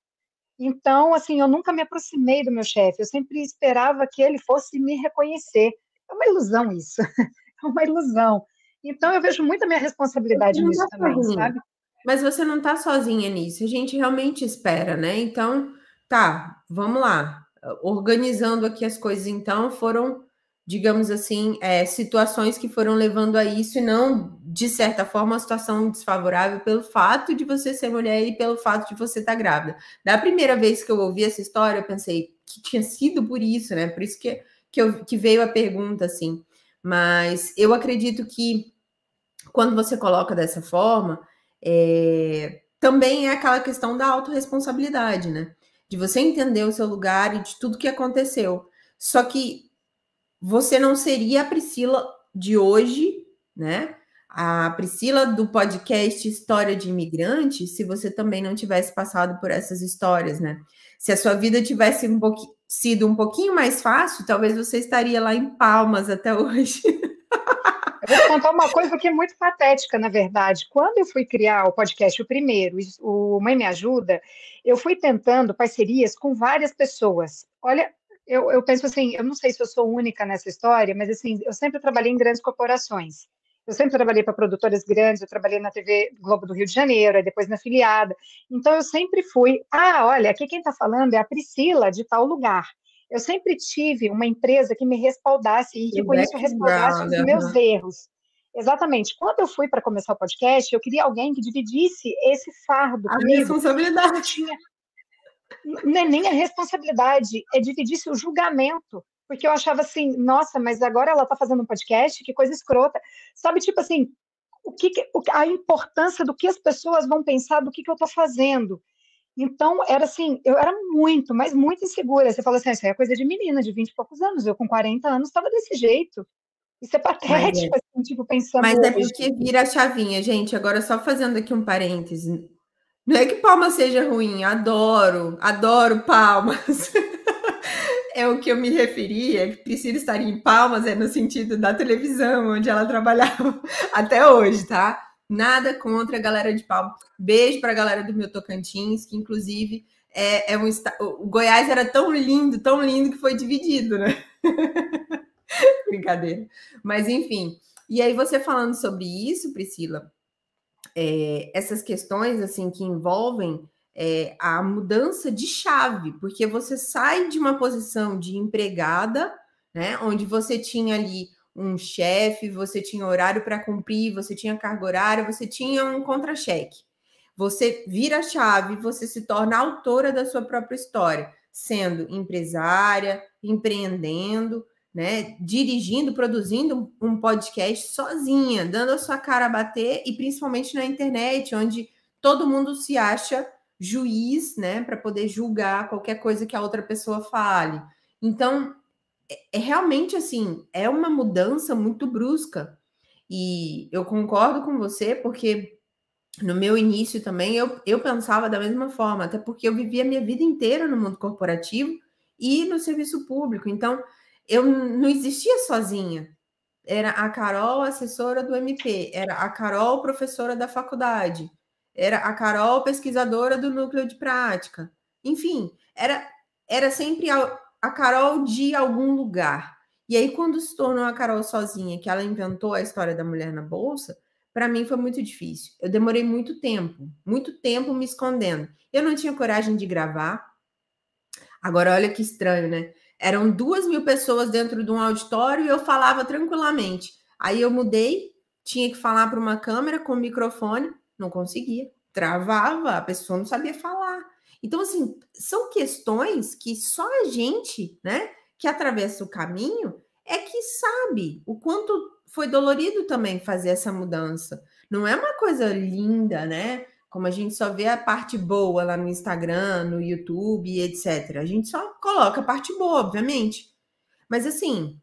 Então, assim, eu nunca me aproximei do meu chefe, eu sempre esperava que ele fosse me reconhecer. É uma ilusão isso, é uma ilusão. Então, eu vejo muito a minha responsabilidade nisso tá também, sabe? Mas você não está sozinha nisso, a gente realmente espera, né? Então, tá, vamos lá. Organizando aqui as coisas, então, foram, digamos assim, é, situações que foram levando a isso e não, de certa forma, uma situação desfavorável pelo fato de você ser mulher e pelo fato de você estar tá grávida. Da primeira vez que eu ouvi essa história, eu pensei que tinha sido por isso, né? Por isso que, que, eu, que veio a pergunta, assim. Mas eu acredito que quando você coloca dessa forma, é, também é aquela questão da autorresponsabilidade, né? De você entender o seu lugar e de tudo que aconteceu. Só que você não seria a Priscila de hoje, né? A Priscila do podcast História de Imigrante, se você também não tivesse passado por essas histórias, né? Se a sua vida tivesse um sido um pouquinho mais fácil, talvez você estaria lá em Palmas até hoje. Eu vou contar uma coisa que é muito patética, na verdade. Quando eu fui criar o podcast, o primeiro, o Mãe Me Ajuda, eu fui tentando parcerias com várias pessoas. Olha, eu, eu penso assim, eu não sei se eu sou única nessa história, mas assim, eu sempre trabalhei em grandes corporações. Eu sempre trabalhei para produtoras grandes, eu trabalhei na TV Globo do Rio de Janeiro, depois na filiada. Então, eu sempre fui, ah, olha, aqui quem está falando é a Priscila, de tal lugar eu sempre tive uma empresa que me respaldasse e que com isso respaldasse os meus erros. Exatamente. Quando eu fui para começar o podcast, eu queria alguém que dividisse esse fardo a comigo. responsabilidade. Tinha... Não é nem a responsabilidade, é dividisse o julgamento. Porque eu achava assim, nossa, mas agora ela está fazendo um podcast, que coisa escrota. Sabe, tipo assim, o que, a importância do que as pessoas vão pensar do que, que eu estou fazendo. Então, era assim, eu era muito, mas muito insegura. Você fala assim, ah, isso é coisa de menina, de 20 e poucos anos. Eu, com 40 anos, estava desse jeito. Isso é patético, é. assim, tipo, pensando... Mas é porque vira a chavinha, gente. Agora, só fazendo aqui um parêntese. Não é que palma seja ruim, adoro, adoro palmas. é o que eu me referia, que Priscila estaria em palmas, é no sentido da televisão, onde ela trabalhava até hoje, tá? Nada contra a galera de Palma. Beijo para a galera do meu Tocantins, que inclusive é, é um o Goiás era tão lindo, tão lindo que foi dividido, né? Brincadeira. Mas enfim. E aí você falando sobre isso, Priscila, é, essas questões assim que envolvem é, a mudança de chave, porque você sai de uma posição de empregada, né, onde você tinha ali um chefe, você tinha horário para cumprir, você tinha carga horária, você tinha um contra-cheque. Você vira a chave, você se torna autora da sua própria história, sendo empresária, empreendendo, né, dirigindo, produzindo um podcast sozinha, dando a sua cara a bater e principalmente na internet, onde todo mundo se acha juiz, né, para poder julgar qualquer coisa que a outra pessoa fale. Então, é, é realmente assim, é uma mudança muito brusca. E eu concordo com você, porque no meu início também eu, eu pensava da mesma forma, até porque eu vivia a minha vida inteira no mundo corporativo e no serviço público. Então, eu não existia sozinha. Era a Carol, assessora do MP, era a Carol, professora da faculdade, era a Carol, pesquisadora do núcleo de prática. Enfim, era, era sempre a Carol de algum lugar. E aí, quando se tornou a Carol sozinha, que ela inventou a história da mulher na bolsa, para mim foi muito difícil. Eu demorei muito tempo, muito tempo me escondendo. Eu não tinha coragem de gravar. Agora, olha que estranho, né? Eram duas mil pessoas dentro de um auditório e eu falava tranquilamente. Aí eu mudei, tinha que falar para uma câmera com microfone, não conseguia, travava, a pessoa não sabia falar. Então, assim, são questões que só a gente, né, que atravessa o caminho, é que sabe o quanto foi dolorido também fazer essa mudança. Não é uma coisa linda, né? Como a gente só vê a parte boa lá no Instagram, no YouTube, etc. A gente só coloca a parte boa, obviamente. Mas assim,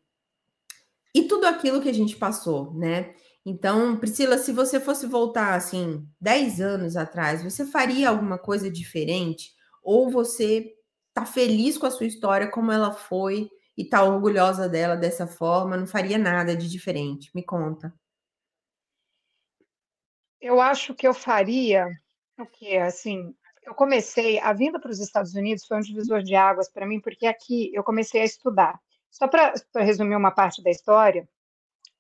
e tudo aquilo que a gente passou, né? Então, Priscila, se você fosse voltar assim 10 anos atrás, você faria alguma coisa diferente? Ou você tá feliz com a sua história como ela foi e tá orgulhosa dela dessa forma, não faria nada de diferente? Me conta. Eu acho que eu faria o que assim, eu comecei a vinda para os Estados Unidos foi um divisor de águas para mim, porque aqui eu comecei a estudar. Só para resumir uma parte da história,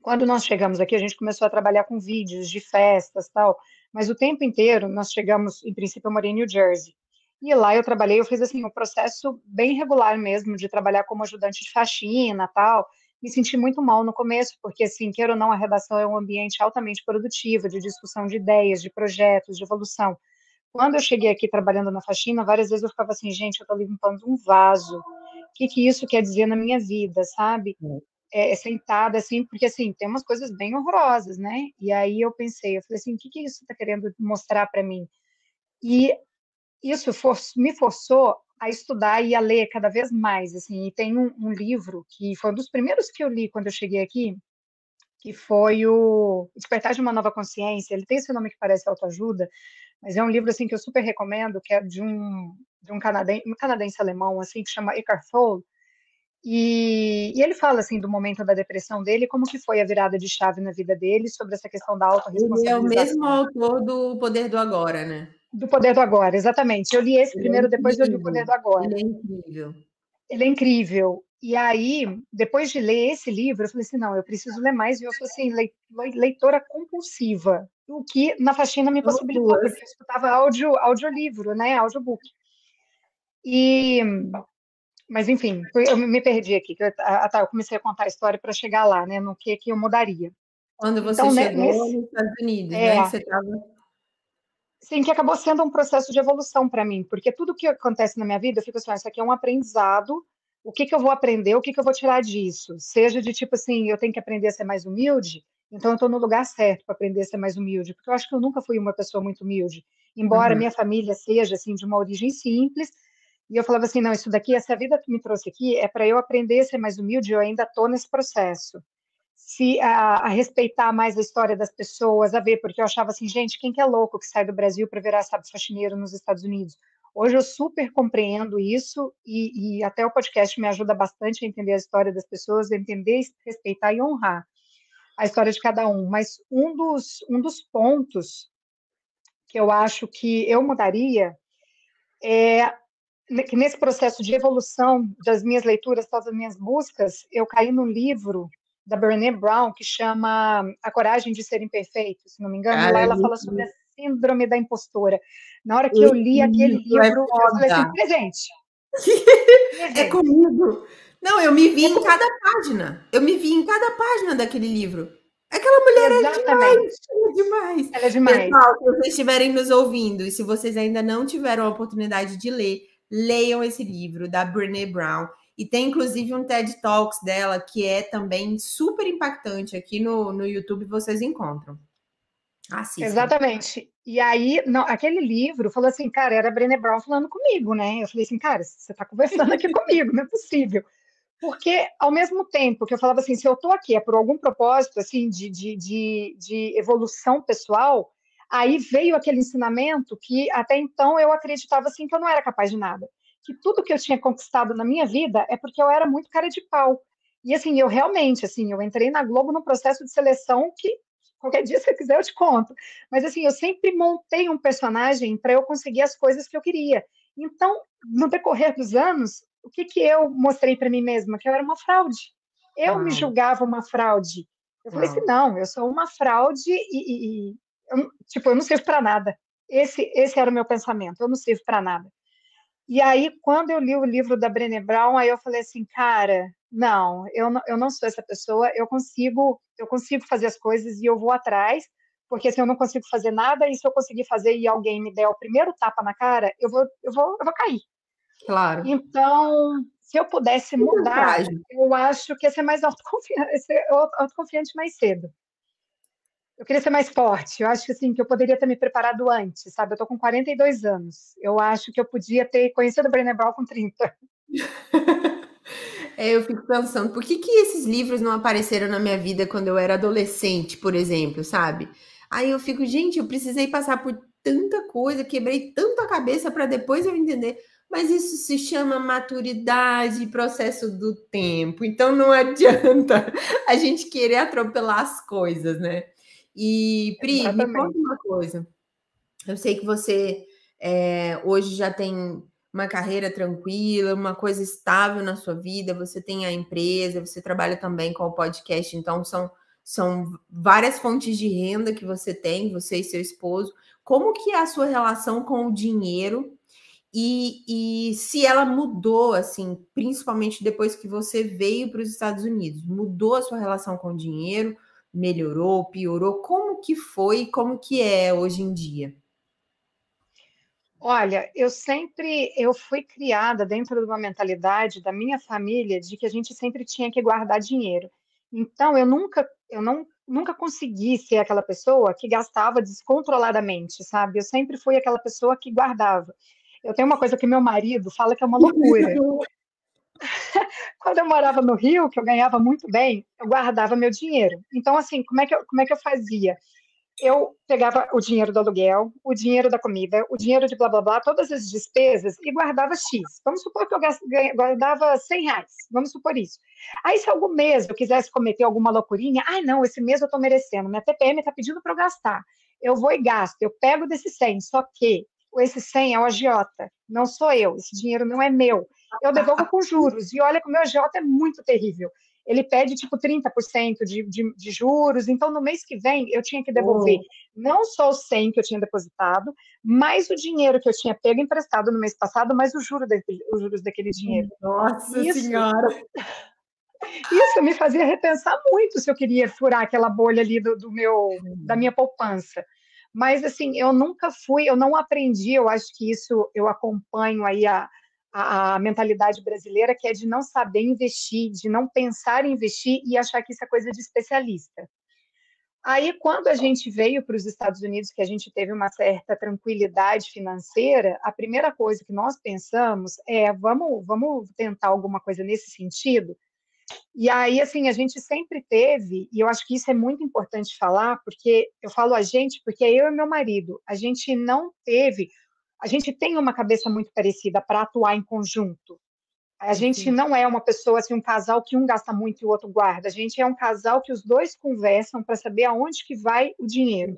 quando nós chegamos aqui, a gente começou a trabalhar com vídeos de festas tal, mas o tempo inteiro nós chegamos, em princípio, eu morei em New Jersey. E lá eu trabalhei, eu fiz assim um processo bem regular mesmo de trabalhar como ajudante de faxina, tal. Me senti muito mal no começo, porque assim, queira ou não, a redação é um ambiente altamente produtivo, de discussão de ideias, de projetos, de evolução. Quando eu cheguei aqui trabalhando na faxina, várias vezes eu ficava assim, gente, eu estou limpando um vaso. O que que isso quer dizer na minha vida, sabe? é, sentada assim, porque assim, tem umas coisas bem horrorosas, né? E aí eu pensei, eu falei assim, o que, que isso está querendo mostrar para mim? E isso for, me forçou a estudar e a ler cada vez mais, assim, e tem um, um, livro que foi um dos primeiros que eu li quando eu cheguei aqui, que foi o Despertar de uma Nova Consciência, ele tem esse nome que parece autoajuda, mas é um livro, assim, que eu super recomendo, que é de um, de um canadense, um canadense alemão, assim, que chama Eckhart Tolle, e, e, ele fala assim do momento da depressão dele, como que foi a virada de chave na vida dele sobre essa questão da autorresponsabilização. Ele é o mesmo autor do Poder do Agora, né? Do Poder do Agora, exatamente. Eu li esse ele é primeiro, é depois eu li o Poder do Agora. Ele é incrível. Ele é incrível. E aí, depois de ler esse livro, eu falei assim, não, eu preciso ler mais. E eu sou assim, leitora compulsiva, o que na faxina me possibilitou, porque eu escutava áudio, audiolivro, né, audiobook. E mas enfim, eu me perdi aqui. Eu, ah, tá, eu comecei a contar a história para chegar lá, né? No que que eu mudaria. Quando você então, chegou nesse, nos Estados Unidos, é, né? Você tava... Sim, que acabou sendo um processo de evolução para mim, porque tudo que acontece na minha vida, eu fico assim, ah, isso aqui é um aprendizado. O que que eu vou aprender? O que que eu vou tirar disso? Seja de tipo assim, eu tenho que aprender a ser mais humilde, então eu estou no lugar certo para aprender a ser mais humilde, porque eu acho que eu nunca fui uma pessoa muito humilde, embora uhum. minha família seja assim de uma origem simples e eu falava assim, não, isso daqui, essa vida que me trouxe aqui é para eu aprender a ser mais humilde, eu ainda estou nesse processo. Se a, a, respeitar mais a história das pessoas, a ver, porque eu achava assim, gente, quem que é louco que sai do Brasil para virar sabe faxineiro nos Estados Unidos? Hoje eu super compreendo isso e, e, até o podcast me ajuda bastante a entender a história das pessoas, entender, respeitar e honrar a história de cada um. Mas um dos, um dos pontos que eu acho que eu mudaria é que nesse processo de evolução das minhas leituras, todas as minhas buscas, eu caí num livro da Brené Brown que chama A Coragem de Ser Imperfeito, se não me engano. Cara, lá ela fala sobre a síndrome da impostora. Na hora que eu li aquele é livro, é eu falei assim, presente. é comigo. Não, eu me vi em cada página. Eu me vi em cada página daquele livro. Aquela mulher Exatamente. é demais, é demais. Ela é demais. Pessoal, se vocês estiverem nos ouvindo e se vocês ainda não tiveram a oportunidade de ler, leiam esse livro da Brené Brown. E tem inclusive um TED Talks dela que é também super impactante aqui no, no YouTube, vocês encontram. Assistam. Exatamente. E aí, não, aquele livro falou assim, cara, era a Brené Brown falando comigo, né? Eu falei assim, cara, você está conversando aqui comigo, não é possível. Porque, ao mesmo tempo que eu falava assim, se eu estou aqui é por algum propósito, assim, de, de, de, de evolução pessoal, Aí veio aquele ensinamento que até então eu acreditava assim que eu não era capaz de nada, que tudo que eu tinha conquistado na minha vida é porque eu era muito cara de pau. E assim, eu realmente, assim, eu entrei na Globo num processo de seleção que qualquer dia se quiser eu te conto. Mas assim, eu sempre montei um personagem para eu conseguir as coisas que eu queria. Então, no decorrer dos anos, o que que eu mostrei para mim mesma? Que eu era uma fraude. Eu me julgava uma fraude. Eu falei assim, não, eu sou uma fraude e, e, eu, tipo, eu não sirvo para nada. Esse, esse era o meu pensamento, eu não sirvo para nada. E aí, quando eu li o livro da Brené Brown, aí eu falei assim, cara, não, eu não, eu não sou essa pessoa, eu consigo, eu consigo fazer as coisas e eu vou atrás, porque se eu não consigo fazer nada, e se eu conseguir fazer e alguém me der o primeiro tapa na cara, eu vou, eu vou, eu vou cair. Claro. Então, se eu pudesse mudar, eu acho que ia ser mais autoconfiante, autoconfiante mais cedo eu queria ser mais forte. Eu acho que assim que eu poderia ter me preparado antes, sabe? Eu tô com 42 anos. Eu acho que eu podia ter conhecido a Brené Brown com 30. É, eu fico pensando, por que, que esses livros não apareceram na minha vida quando eu era adolescente, por exemplo, sabe? Aí eu fico, gente, eu precisei passar por tanta coisa, quebrei tanta cabeça para depois eu entender. Mas isso se chama maturidade, processo do tempo. Então não adianta a gente querer atropelar as coisas, né? E Pri, Exatamente. me conta uma coisa. Eu sei que você é, hoje já tem uma carreira tranquila, uma coisa estável na sua vida, você tem a empresa, você trabalha também com o podcast, então são, são várias fontes de renda que você tem, você e seu esposo. Como que é a sua relação com o dinheiro e, e se ela mudou, assim, principalmente depois que você veio para os Estados Unidos, mudou a sua relação com o dinheiro, melhorou, piorou? Como que foi e como que é hoje em dia? Olha, eu sempre eu fui criada dentro de uma mentalidade da minha família de que a gente sempre tinha que guardar dinheiro. Então eu nunca eu não nunca consegui ser aquela pessoa que gastava descontroladamente, sabe? Eu sempre fui aquela pessoa que guardava. Eu tenho uma coisa que meu marido fala que é uma loucura. Quando eu morava no Rio, que eu ganhava muito bem, eu guardava meu dinheiro. Então, assim, como é que eu, como é que eu fazia? Eu pegava o dinheiro do aluguel, o dinheiro da comida, o dinheiro de blá blá blá, todas as despesas e guardava X. Vamos supor que eu guardava 100 reais, vamos supor isso. Aí, se algum mês eu quisesse cometer alguma loucurinha, ai não, esse mês eu estou merecendo, minha TPM está pedindo para eu gastar. Eu vou e gasto, eu pego desse 100, só que esse 100 é o agiota, não sou eu, esse dinheiro não é meu. Eu devolvo com juros, e olha que o meu agiota é muito terrível. Ele pede, tipo, 30% de, de, de juros, então no mês que vem eu tinha que devolver oh. não só os 100 que eu tinha depositado, mais o dinheiro que eu tinha pego emprestado no mês passado, mais o juro daquele, os juros daquele dinheiro. Nossa Isso, Senhora! Isso me fazia repensar muito se eu queria furar aquela bolha ali do, do meu, da minha poupança. Mas, assim, eu nunca fui, eu não aprendi, eu acho que isso eu acompanho aí a, a, mentalidade brasileira, que é de não saber investir, de não pensar em investir e achar que isso é coisa de especialista. Aí, quando a gente veio para os Estados Unidos, que a gente teve uma certa tranquilidade financeira, a primeira coisa que nós pensamos é: vamos, vamos tentar alguma coisa nesse sentido? E aí, assim, a gente sempre teve, e eu acho que isso é muito importante falar, porque eu falo a gente, porque é eu e meu marido, a gente não teve, a gente tem uma cabeça muito parecida para atuar em conjunto. A gente Sim. não é uma pessoa, assim, um casal que um gasta muito e o outro guarda. A gente é um casal que os dois conversam para saber aonde que vai o dinheiro.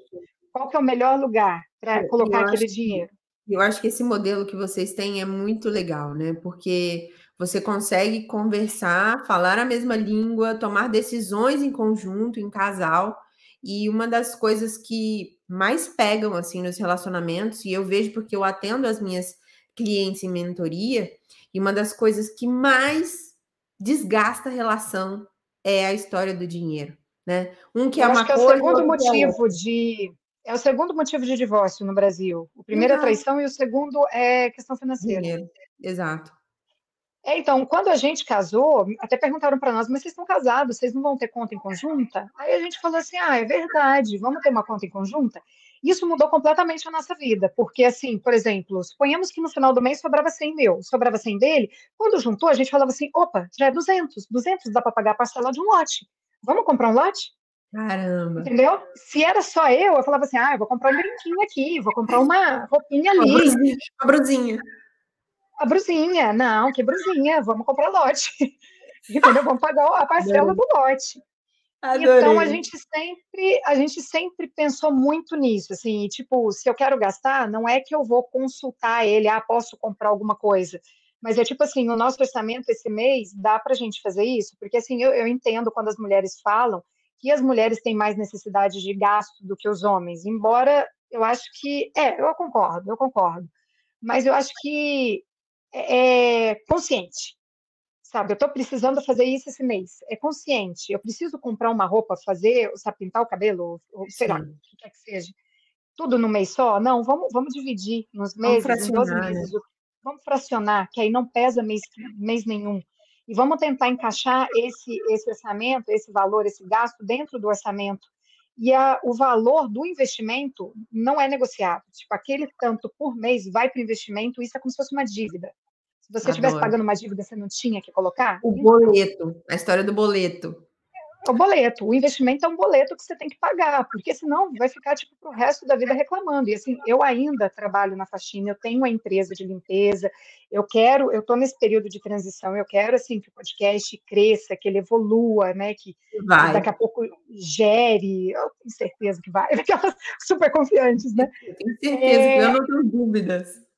Qual que é o melhor lugar para colocar aquele dinheiro. Eu acho que esse modelo que vocês têm é muito legal, né? Porque você consegue conversar, falar a mesma língua, tomar decisões em conjunto, em casal. E uma das coisas que mais pegam assim nos relacionamentos, e eu vejo porque eu atendo as minhas clientes em mentoria, e uma das coisas que mais desgasta a relação é a história do dinheiro, né? Um que é uma que é coisa, o segundo é motivo de é o segundo motivo de divórcio no Brasil. O primeiro Exato. é traição e o segundo é questão financeira. Dinheiro. Exato. É, então, quando a gente casou, até perguntaram para nós, mas vocês estão casados, vocês não vão ter conta em conjunta? Aí a gente falou assim: ah, é verdade, vamos ter uma conta em conjunta? Isso mudou completamente a nossa vida, porque, assim, por exemplo, suponhamos que no final do mês sobrava 100 mil, sobrava 100 dele, quando juntou, a gente falava assim: opa, já é 200, 200 dá para pagar a parcela de um lote. Vamos comprar um lote? Caramba. Entendeu? Se era só eu, eu falava assim: ah, eu vou comprar um brinquinho aqui, vou comprar uma roupinha ali. Uma brusinha. A brusinha, não, que brusinha, vamos comprar lote. Entendeu? Vamos pagar a parcela do lote. Adorei. Então a gente sempre, a gente sempre pensou muito nisso, assim, tipo, se eu quero gastar, não é que eu vou consultar ele, ah, posso comprar alguma coisa. Mas é tipo assim, o nosso orçamento esse mês dá para a gente fazer isso, porque assim, eu, eu entendo quando as mulheres falam que as mulheres têm mais necessidade de gasto do que os homens, embora eu acho que, é, eu concordo, eu concordo. Mas eu acho que é, é consciente, sabe? Eu estou precisando fazer isso esse mês. É consciente. Eu preciso comprar uma roupa, fazer, sabe, pintar o cabelo, ou sei Sim. lá, o que quer que seja. Tudo no mês só? Não, vamos, vamos dividir nos meses, em 12 meses. Né? Vamos fracionar, que aí não pesa mês, mês nenhum. E vamos tentar encaixar esse, esse orçamento, esse valor, esse gasto dentro do orçamento e a, o valor do investimento não é negociado. Tipo, aquele tanto por mês vai para o investimento, isso é como se fosse uma dívida. Se você estivesse pagando uma dívida, você não tinha que colocar? O boleto, a história do boleto o boleto. O investimento é um boleto que você tem que pagar, porque senão vai ficar tipo para o resto da vida reclamando. E assim, eu ainda trabalho na faxina, eu tenho uma empresa de limpeza, eu quero, eu estou nesse período de transição, eu quero assim que o podcast cresça, que ele evolua, né? Que vai. daqui a pouco gere, eu tenho certeza que vai, aquelas super confiantes, né? Eu tenho certeza, é... eu não tenho dúvidas.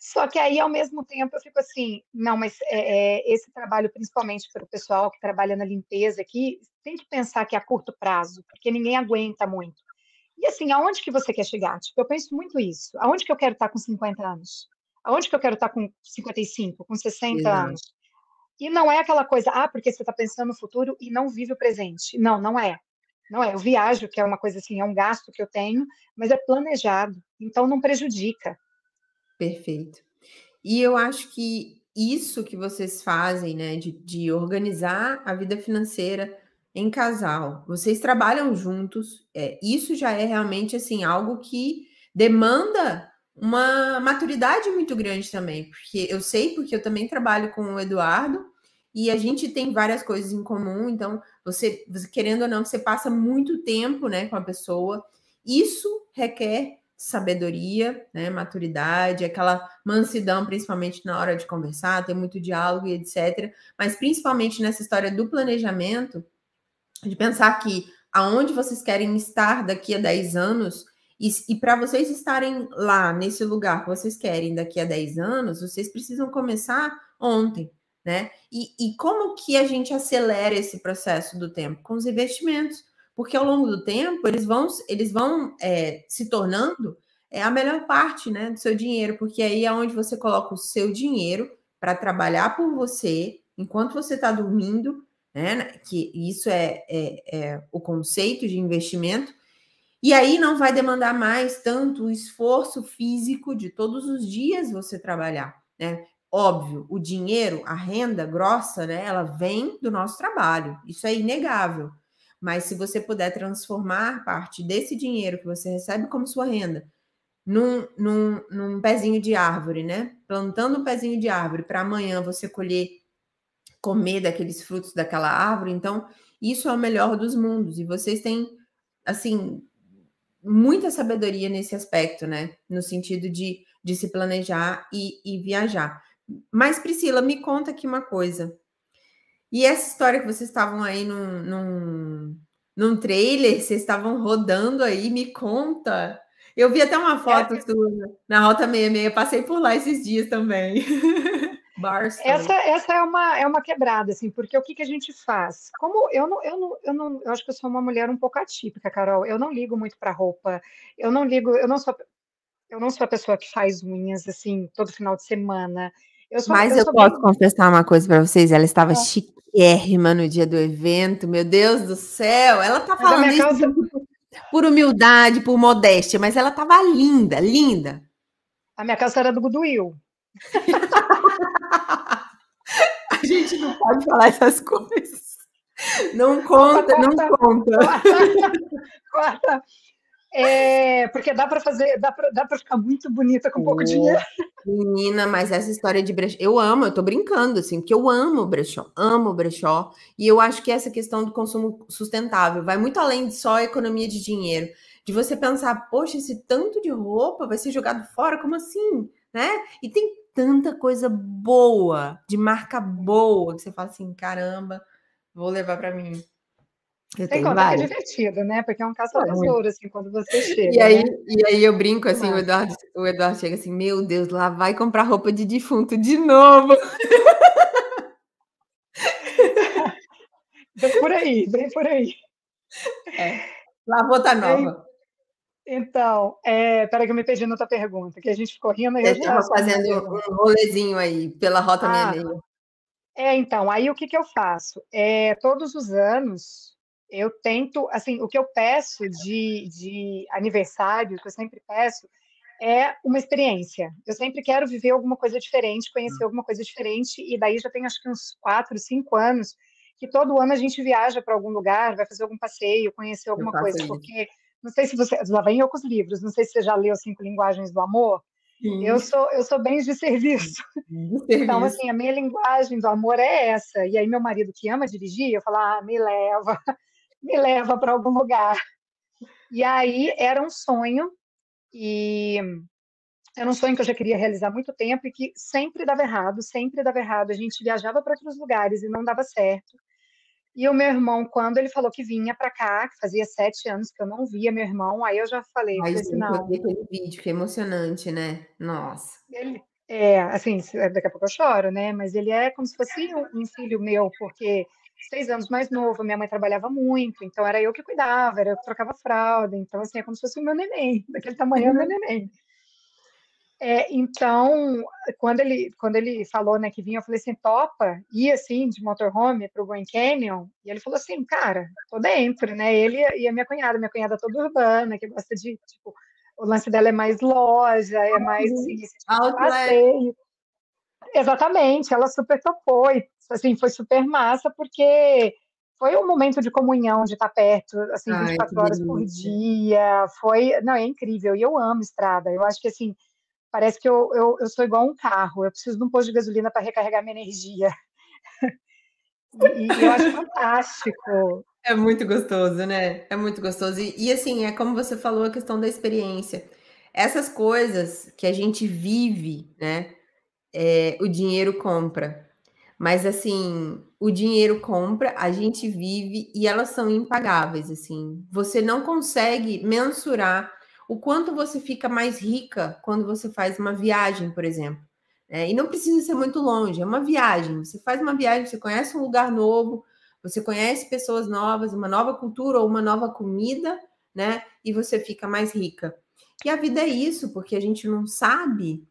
Só que aí, ao mesmo tempo, eu fico assim, não, mas é, é, esse trabalho, principalmente para o pessoal que trabalha na limpeza aqui, tem que pensar que é a curto prazo, porque ninguém aguenta muito. E assim, aonde que você quer chegar? Tipo, eu penso muito isso. Aonde que eu quero estar com 50 anos? Aonde que eu quero estar com 55, com 60 Exato. anos? E não é aquela coisa, ah, porque você está pensando no futuro e não vive o presente. Não, não é. Não é. Eu viajo, que é uma coisa assim, é um gasto que eu tenho, mas é planejado. Então não prejudica. Perfeito. E eu acho que isso que vocês fazem, né, de, de organizar a vida financeira em casal, vocês trabalham juntos, é, isso já é realmente assim algo que demanda uma maturidade muito grande também, porque eu sei porque eu também trabalho com o Eduardo e a gente tem várias coisas em comum, então você, você querendo ou não, você passa muito tempo, né, com a pessoa. Isso requer sabedoria, né, maturidade, aquela mansidão, principalmente na hora de conversar, ter muito diálogo e etc. Mas principalmente nessa história do planejamento, de pensar que aonde vocês querem estar daqui a 10 anos, e, e para vocês estarem lá, nesse lugar que vocês querem daqui a 10 anos, vocês precisam começar ontem, né? E, e como que a gente acelera esse processo do tempo? Com os investimentos porque ao longo do tempo eles vão, eles vão é, se tornando é, a melhor parte né, do seu dinheiro, porque aí é onde você coloca o seu dinheiro para trabalhar por você enquanto você está dormindo, né? Que isso é, é, é o conceito de investimento. E aí não vai demandar mais tanto o esforço físico de todos os dias você trabalhar, né? Óbvio, o dinheiro, a renda grossa, né? Ela vem do nosso trabalho. Isso é inegável. Mas se você puder transformar parte desse dinheiro que você recebe como sua renda num, num, num pezinho de árvore, né? Plantando um pezinho de árvore para amanhã você colher, comer daqueles frutos daquela árvore, então isso é o melhor dos mundos. E vocês têm, assim, muita sabedoria nesse aspecto, né? No sentido de, de se planejar e, e viajar. Mas, Priscila, me conta aqui uma coisa. E essa história que vocês estavam aí num, num, num trailer, vocês estavam rodando aí, me conta. Eu vi até uma foto é, sua na Rota 66, passei por lá esses dias também. essa, essa é uma, é uma quebrada, assim, porque o que, que a gente faz? Como eu não, eu não, eu não, eu acho que eu sou uma mulher um pouco atípica, Carol. Eu não ligo muito para roupa, eu não ligo, eu não sou, eu não sou a pessoa que faz unhas assim todo final de semana. Eu sou, Mas eu, eu posso bem... confessar uma coisa para vocês, ela estava é. chiquérrima no dia do evento, meu Deus do céu, ela tá falando isso calça... por humildade, por modéstia, mas ela estava linda, linda. A minha calça era do Goodwill. A gente não pode falar essas coisas. Não conta, não conta. Corta. É, porque dá para fazer, dá para dá ficar muito bonita com pouco dinheiro. Menina, mas essa história de brechó, eu amo, eu tô brincando, assim, porque eu amo brechó, amo brechó, e eu acho que essa questão do consumo sustentável vai muito além de só economia de dinheiro, de você pensar, poxa, esse tanto de roupa vai ser jogado fora, como assim, né? E tem tanta coisa boa, de marca boa, que você fala assim, caramba, vou levar para mim. Eu Tem conta várias. que é divertido, né? Porque é um caça-tesouro, assim, quando você chega. E aí, né? e aí eu brinco assim, o Eduardo, o Eduardo chega assim, meu Deus, lá vai comprar roupa de defunto de novo. Vem por aí, vem por aí. É. Lavou tá nova. Então, é, peraí que eu me perdi na outra pergunta, que a gente ficou rindo e eu estava fazendo um rolezinho aí pela Rota ah, 66. É, então, aí o que, que eu faço? É, todos os anos eu tento, assim, o que eu peço de, de aniversário, que eu sempre peço, é uma experiência. Eu sempre quero viver alguma coisa diferente, conhecer alguma coisa diferente, e daí já tem acho que uns quatro, cinco anos que todo ano a gente viaja para algum lugar, vai fazer algum passeio, conhecer alguma coisa, porque não sei se você lá vem eu com os livros, não sei se você já leu Cinco Linguagens do Amor. Eu sou, eu sou bens de serviço. De serviço. Então, assim, a minha linguagem do amor é essa. E aí, meu marido que ama dirigir, eu falo, ah, me leva, me leva para algum lugar. E aí, era um sonho, e era um sonho que eu já queria realizar há muito tempo e que sempre dava errado, sempre dava errado. A gente viajava para outros lugares e não dava certo. E o meu irmão, quando ele falou que vinha para cá, que fazia sete anos que eu não via meu irmão, aí eu já falei, Ai, assim, não. Eu vi aquele vídeo, que é emocionante, né? Nossa. Ele, é, assim, daqui a pouco eu choro, né? Mas ele é como se fosse um, um filho meu, porque seis anos mais novo, minha mãe trabalhava muito, então era eu que cuidava, era eu que trocava fralda, então assim, é como se fosse o meu neném, daquele tamanho é o meu uhum. neném. É, então, quando ele, quando ele falou né, que vinha, eu falei assim, topa, ia assim, de motorhome para o Grand Canyon, e ele falou assim, cara, tô dentro, né, ele e a minha cunhada, minha cunhada toda urbana, que gosta de, tipo, o lance dela é mais loja, é mais assim, tipo, passeio. Exatamente, ela super topou, e assim, foi super massa, porque foi um momento de comunhão, de estar perto, assim, Ai, 24 horas por dia, foi, não, é incrível, e eu amo estrada, eu acho que, assim, parece que eu, eu, eu sou igual um carro, eu preciso de um posto de gasolina para recarregar minha energia. e, e, eu acho fantástico. É muito gostoso, né? É muito gostoso. E, e assim, é como você falou, a questão da experiência. Essas coisas que a gente vive, né? É, o dinheiro compra. Mas assim, o dinheiro compra, a gente vive e elas são impagáveis, assim. Você não consegue mensurar o quanto você fica mais rica quando você faz uma viagem, por exemplo. É, e não precisa ser muito longe, é uma viagem. Você faz uma viagem, você conhece um lugar novo, você conhece pessoas novas, uma nova cultura ou uma nova comida, né? E você fica mais rica. E a vida é isso, porque a gente não sabe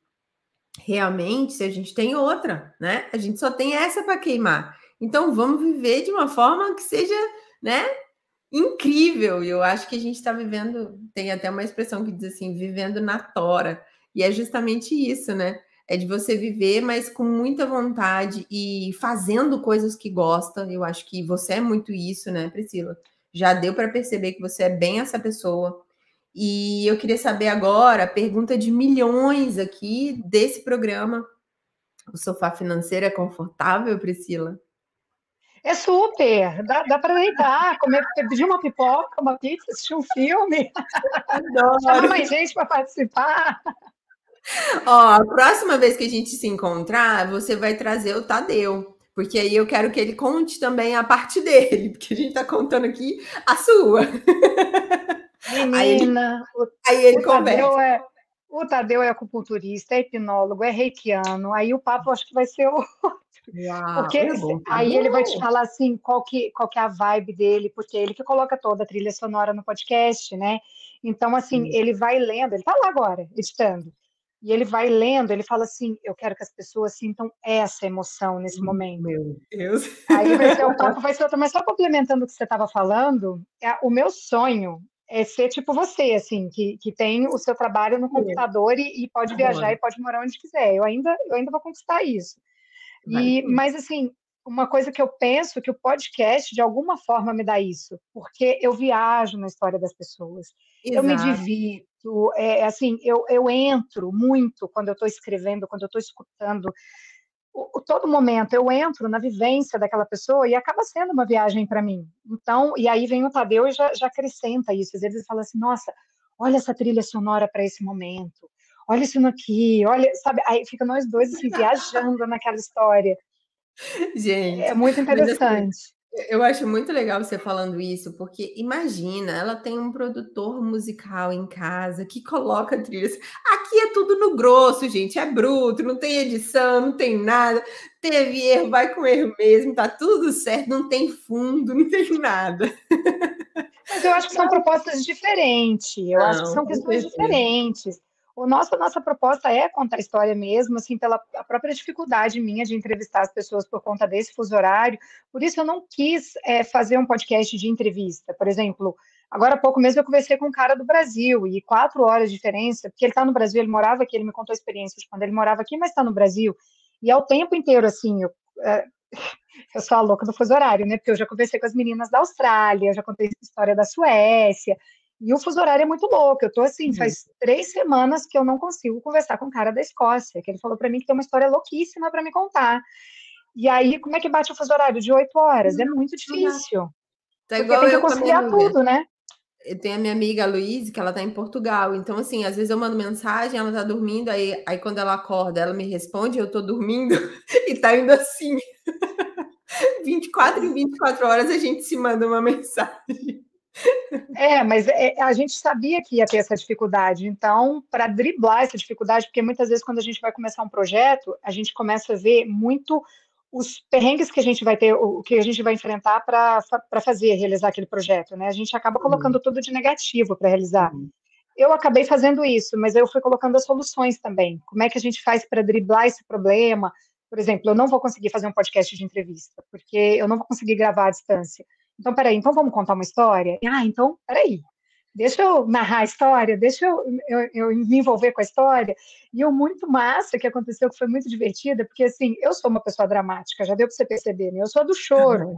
realmente se a gente tem outra, né? A gente só tem essa para queimar. Então vamos viver de uma forma que seja, né, incrível. E eu acho que a gente está vivendo, tem até uma expressão que diz assim, vivendo na tora. E é justamente isso, né? É de você viver, mas com muita vontade e fazendo coisas que gosta. Eu acho que você é muito isso, né, Priscila? Já deu para perceber que você é bem essa pessoa. E eu queria saber agora, pergunta de milhões aqui desse programa. O sofá financeiro é confortável, Priscila? É super, dá, dá para deitar, comer, pedir uma pipoca, uma pizza, assistir um filme. Adoro. Chamar mais gente para participar. Ó, a próxima vez que a gente se encontrar, você vai trazer o Tadeu. Porque aí eu quero que ele conte também a parte dele, porque a gente está contando aqui a sua. Menina, aí ele, aí ele o conversa. Tadeu é, o Tadeu é acupunturista, é hipnólogo, é reikiano. Aí o papo acho que vai ser o Uau, porque é bom, tá aí bom. ele vai te falar assim qual que, qual que é a vibe dele, porque é ele que coloca toda a trilha sonora no podcast, né? Então, assim, hum. ele vai lendo, ele tá lá agora, editando. E ele vai lendo, ele fala assim: Eu quero que as pessoas sintam essa emoção nesse hum, momento. Meu Deus. Aí vai ser o papo, vai ser outro. Mas só complementando o que você estava falando, é, o meu sonho é ser tipo você, assim, que, que tem o seu trabalho no computador e, e pode viajar e pode morar onde quiser. Eu ainda, eu ainda vou conquistar isso. E, mas assim, uma coisa que eu penso que o podcast de alguma forma me dá isso, porque eu viajo na história das pessoas, Exato. eu me divirto, é, assim, eu, eu entro muito quando eu estou escrevendo, quando eu estou escutando, o, todo momento eu entro na vivência daquela pessoa e acaba sendo uma viagem para mim. Então, e aí vem o Tadeu e já, já acrescenta isso. Às vezes ele fala assim, nossa, olha essa trilha sonora para esse momento olha isso aqui, olha, sabe? Aí fica nós dois assim, viajando naquela história. Gente. É muito assim, interessante. Eu acho muito legal você falando isso, porque imagina, ela tem um produtor musical em casa que coloca trilhas. Aqui é tudo no grosso, gente, é bruto, não tem edição, não tem nada. Teve erro, vai com erro mesmo, tá tudo certo, não tem fundo, não tem nada. Mas eu acho que são propostas diferentes, eu não, acho que são questões diferentes. O nosso, a nossa proposta é contar a história mesmo, assim, pela própria dificuldade minha de entrevistar as pessoas por conta desse fuso horário. Por isso, eu não quis é, fazer um podcast de entrevista. Por exemplo, agora há pouco mesmo eu conversei com um cara do Brasil, e quatro horas de diferença, porque ele está no Brasil, ele morava aqui, ele me contou a experiência de quando ele morava aqui, mas está no Brasil. E é o tempo inteiro, assim, eu, é, eu sou a louca do fuso horário, né? Porque eu já conversei com as meninas da Austrália, eu já contei a história da Suécia, E o fuso horário é muito louco. Eu tô assim, uhum. faz três semanas que eu não consigo conversar com o cara da Escócia, que ele falou para mim que tem uma história louquíssima para me contar. E aí, como é que bate o fuso horário de oito horas? É muito difícil. Tá igual tem que conciliar tudo, né? Eu tenho a minha amiga Luísa, que ela tá em Portugal. Então, assim, às vezes eu mando mensagem, ela tá dormindo, aí, aí quando ela acorda, ela me responde, eu tô dormindo, e tá indo assim. 24 em 24 horas a gente se manda uma mensagem. É, mas é, a gente sabia que ia ter essa dificuldade. Então, para driblar essa dificuldade, porque muitas vezes quando a gente vai começar um projeto, a gente começa a ver muito os perrengues que a gente vai ter, o que a gente vai enfrentar para fazer, realizar aquele projeto, né? A gente acaba colocando uhum. tudo de negativo para realizar. Uhum. Eu acabei fazendo isso, mas eu fui colocando as soluções também. Como é que a gente faz para driblar esse problema? Por exemplo, eu não vou conseguir fazer um podcast de entrevista, porque eu não vou conseguir gravar à distância. Então, peraí, então vamos contar uma história? Ah, então, peraí, deixa eu narrar a história, deixa eu, eu, eu, me envolver com a história. E o muito massa que aconteceu, que foi muito divertida, porque assim, eu sou uma pessoa dramática, já deu para você perceber, né? Eu sou do choro.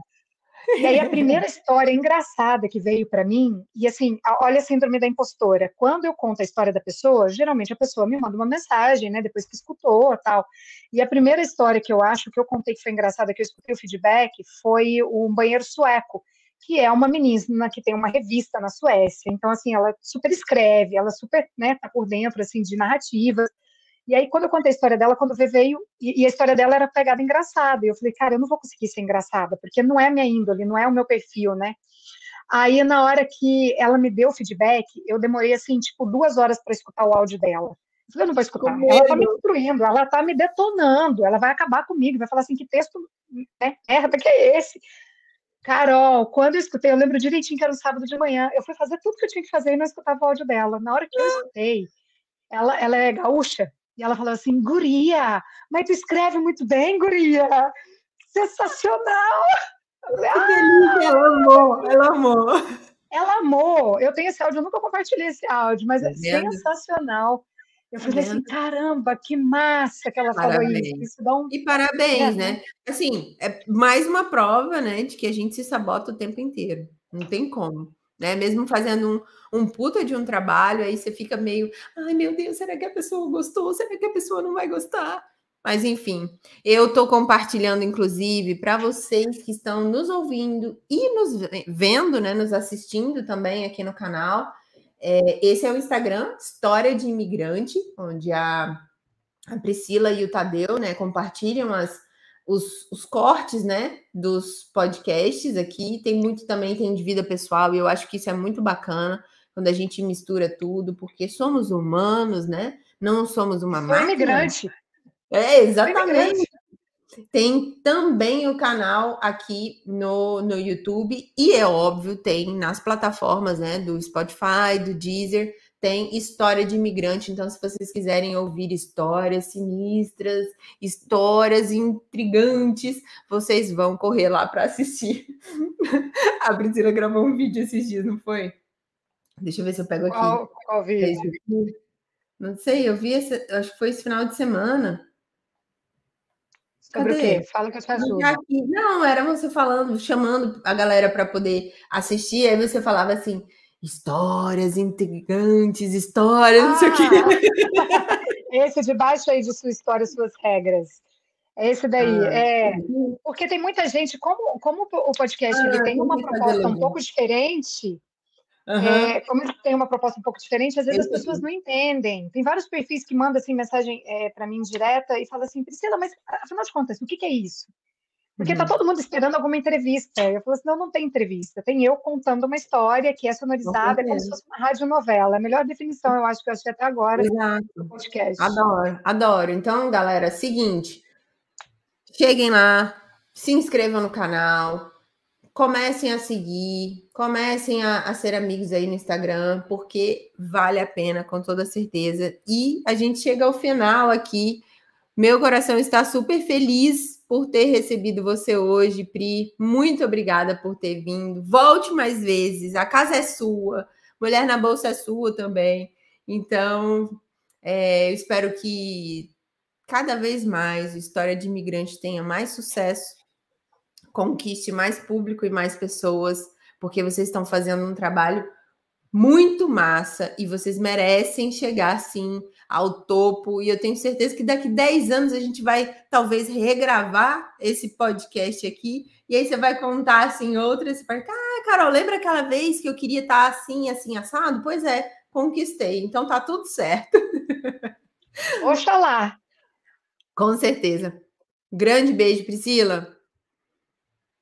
E aí a primeira história engraçada que veio para mim, e assim, olha a síndrome da impostora. Quando eu conto a história da pessoa, geralmente a pessoa me manda uma mensagem, né, depois que escutou, tal. E a primeira história que eu acho que eu contei que foi engraçada, que eu escutei o feedback, foi o banheiro sueco que é uma menina que tem uma revista na Suécia. Então, assim, ela super escreve, ela super, né, tá por dentro, assim, de narrativas. E aí, quando eu contei a história dela, quando veio, e, e a história dela era pegada engraçada, e eu falei, cara, eu não vou conseguir ser engraçada, porque não é minha índole, não é o meu perfil, né? Aí, na hora que ela me deu o feedback, eu demorei, assim, tipo, duas horas para escutar o áudio dela. Eu falei, eu não vou escutar. Como ela tá me destruindo, ela tá me detonando, ela vai acabar comigo, vai falar assim, que texto né, merda que é esse? Carol, quando eu escutei, eu lembro direitinho que era um sábado de manhã, eu fui fazer tudo que eu tinha que fazer e não escutava o áudio dela. Na hora que eu ah. escutei, ela, ela é gaúcha, e ela falou assim, guria, mas tu escreve muito bem, guria, sensacional! Que delícia, ela amou, ela amou. Ela amou, eu tenho esse áudio, eu nunca compartilhei esse áudio, mas é sensacional. Eu falei assim, caramba, que massa que ela parabéns. falou isso. isso um... E parabéns, é, né? Assim, é mais uma prova, né, de que a gente se sabota o tempo inteiro. Não tem como. Né? Mesmo fazendo um, um puta de um trabalho, aí você fica meio, ai meu Deus, será que a pessoa gostou? Será que a pessoa não vai gostar? Mas enfim, eu estou compartilhando, inclusive, para vocês que estão nos ouvindo e nos vendo, né? Nos assistindo também aqui no canal. É, esse é o Instagram, História de Imigrante, onde a, a Priscila e o Tadeu né, compartilham as, os, os, cortes né, dos podcasts aqui. Tem muito também, tem de vida pessoal, e eu acho que isso é muito bacana quando a gente mistura tudo, porque somos humanos, né? Não somos uma Sou máquina. imigrante. É, exatamente. Tem também o canal aqui no, no YouTube e é óbvio, tem nas plataformas, né, do Spotify, do Deezer, tem história de imigrante. Então, se vocês quiserem ouvir histórias sinistras, histórias intrigantes, vocês vão correr lá para assistir. A Priscila gravou um vídeo esses dias, não foi? Deixa eu ver se eu pego aqui. Qual, qual vídeo? Não sei, eu vi, esse, acho que foi esse final de semana. Sobre Cadê? o quê? Fala que eu te ajudo. Não, era você falando, chamando a galera para poder assistir, aí você falava assim, histórias intrigantes, histórias, ah, não sei o quê. Ah! Esse de baixo aí de sua história, suas regras. Esse daí, ah, é. Porque tem muita gente, como, como o podcast ah, ele tem uma proposta um pouco diferente, Uhum. É, como ele tem uma proposta um pouco diferente, às vezes as pessoas não entendem. Tem vários perfis que mandam assim, mensagem é, para mim direta e falam assim, Priscila, mas afinal de contas, o que, que é isso? Porque tá uhum. tá todo mundo esperando alguma entrevista. Eu falo assim, não, não tem entrevista. Tem eu contando uma história que é sonorizada, é como se fosse uma radionovela. É a melhor definição, eu acho que eu achei até agora Exato. podcast. Adoro, adoro. Então, galera, seguinte. Cheguem lá, se inscrevam no canal, comecem a seguir, comecem a, a, ser amigos aí no Instagram, porque vale a pena, com toda certeza. E a gente chega ao final aqui. Meu coração está super feliz por ter recebido você hoje, Pri. Muito obrigada por ter vindo. Volte mais vezes, a casa é sua, Mulher na Bolsa é sua também. Então, é, eu espero que cada vez mais a história de imigrante tenha mais sucesso conquiste mais público e mais pessoas, porque vocês estão fazendo um trabalho muito massa e vocês merecem chegar sim ao topo. E eu tenho certeza que daqui 10 anos a gente vai talvez regravar esse podcast aqui. E aí você vai contar assim outras. Você vai, ah, Carol, lembra aquela vez que eu queria estar assim, assim, assado? Pois é, conquistei. Então tá tudo certo. Oxalá. Com certeza. Grande beijo, Priscila.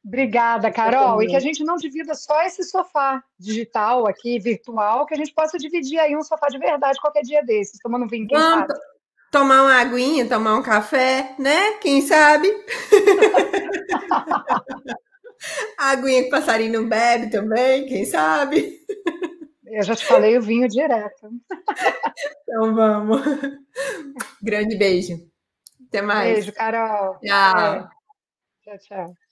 Obrigada, Carol. E que a gente não divida só esse sofá digital aqui, virtual, que a gente possa dividir aí um sofá de verdade qualquer dia desses, tomando vinho, quem Vamos sabe? Tomar uma aguinha, tomar um café, né? Quem sabe? a aguinha que o passarinho não bebe também, quem sabe? Eu já te falei o vinho direto. então vamos. Grande beijo. Até mais. Beijo, Carol. Tchau. É. Tchau, tchau.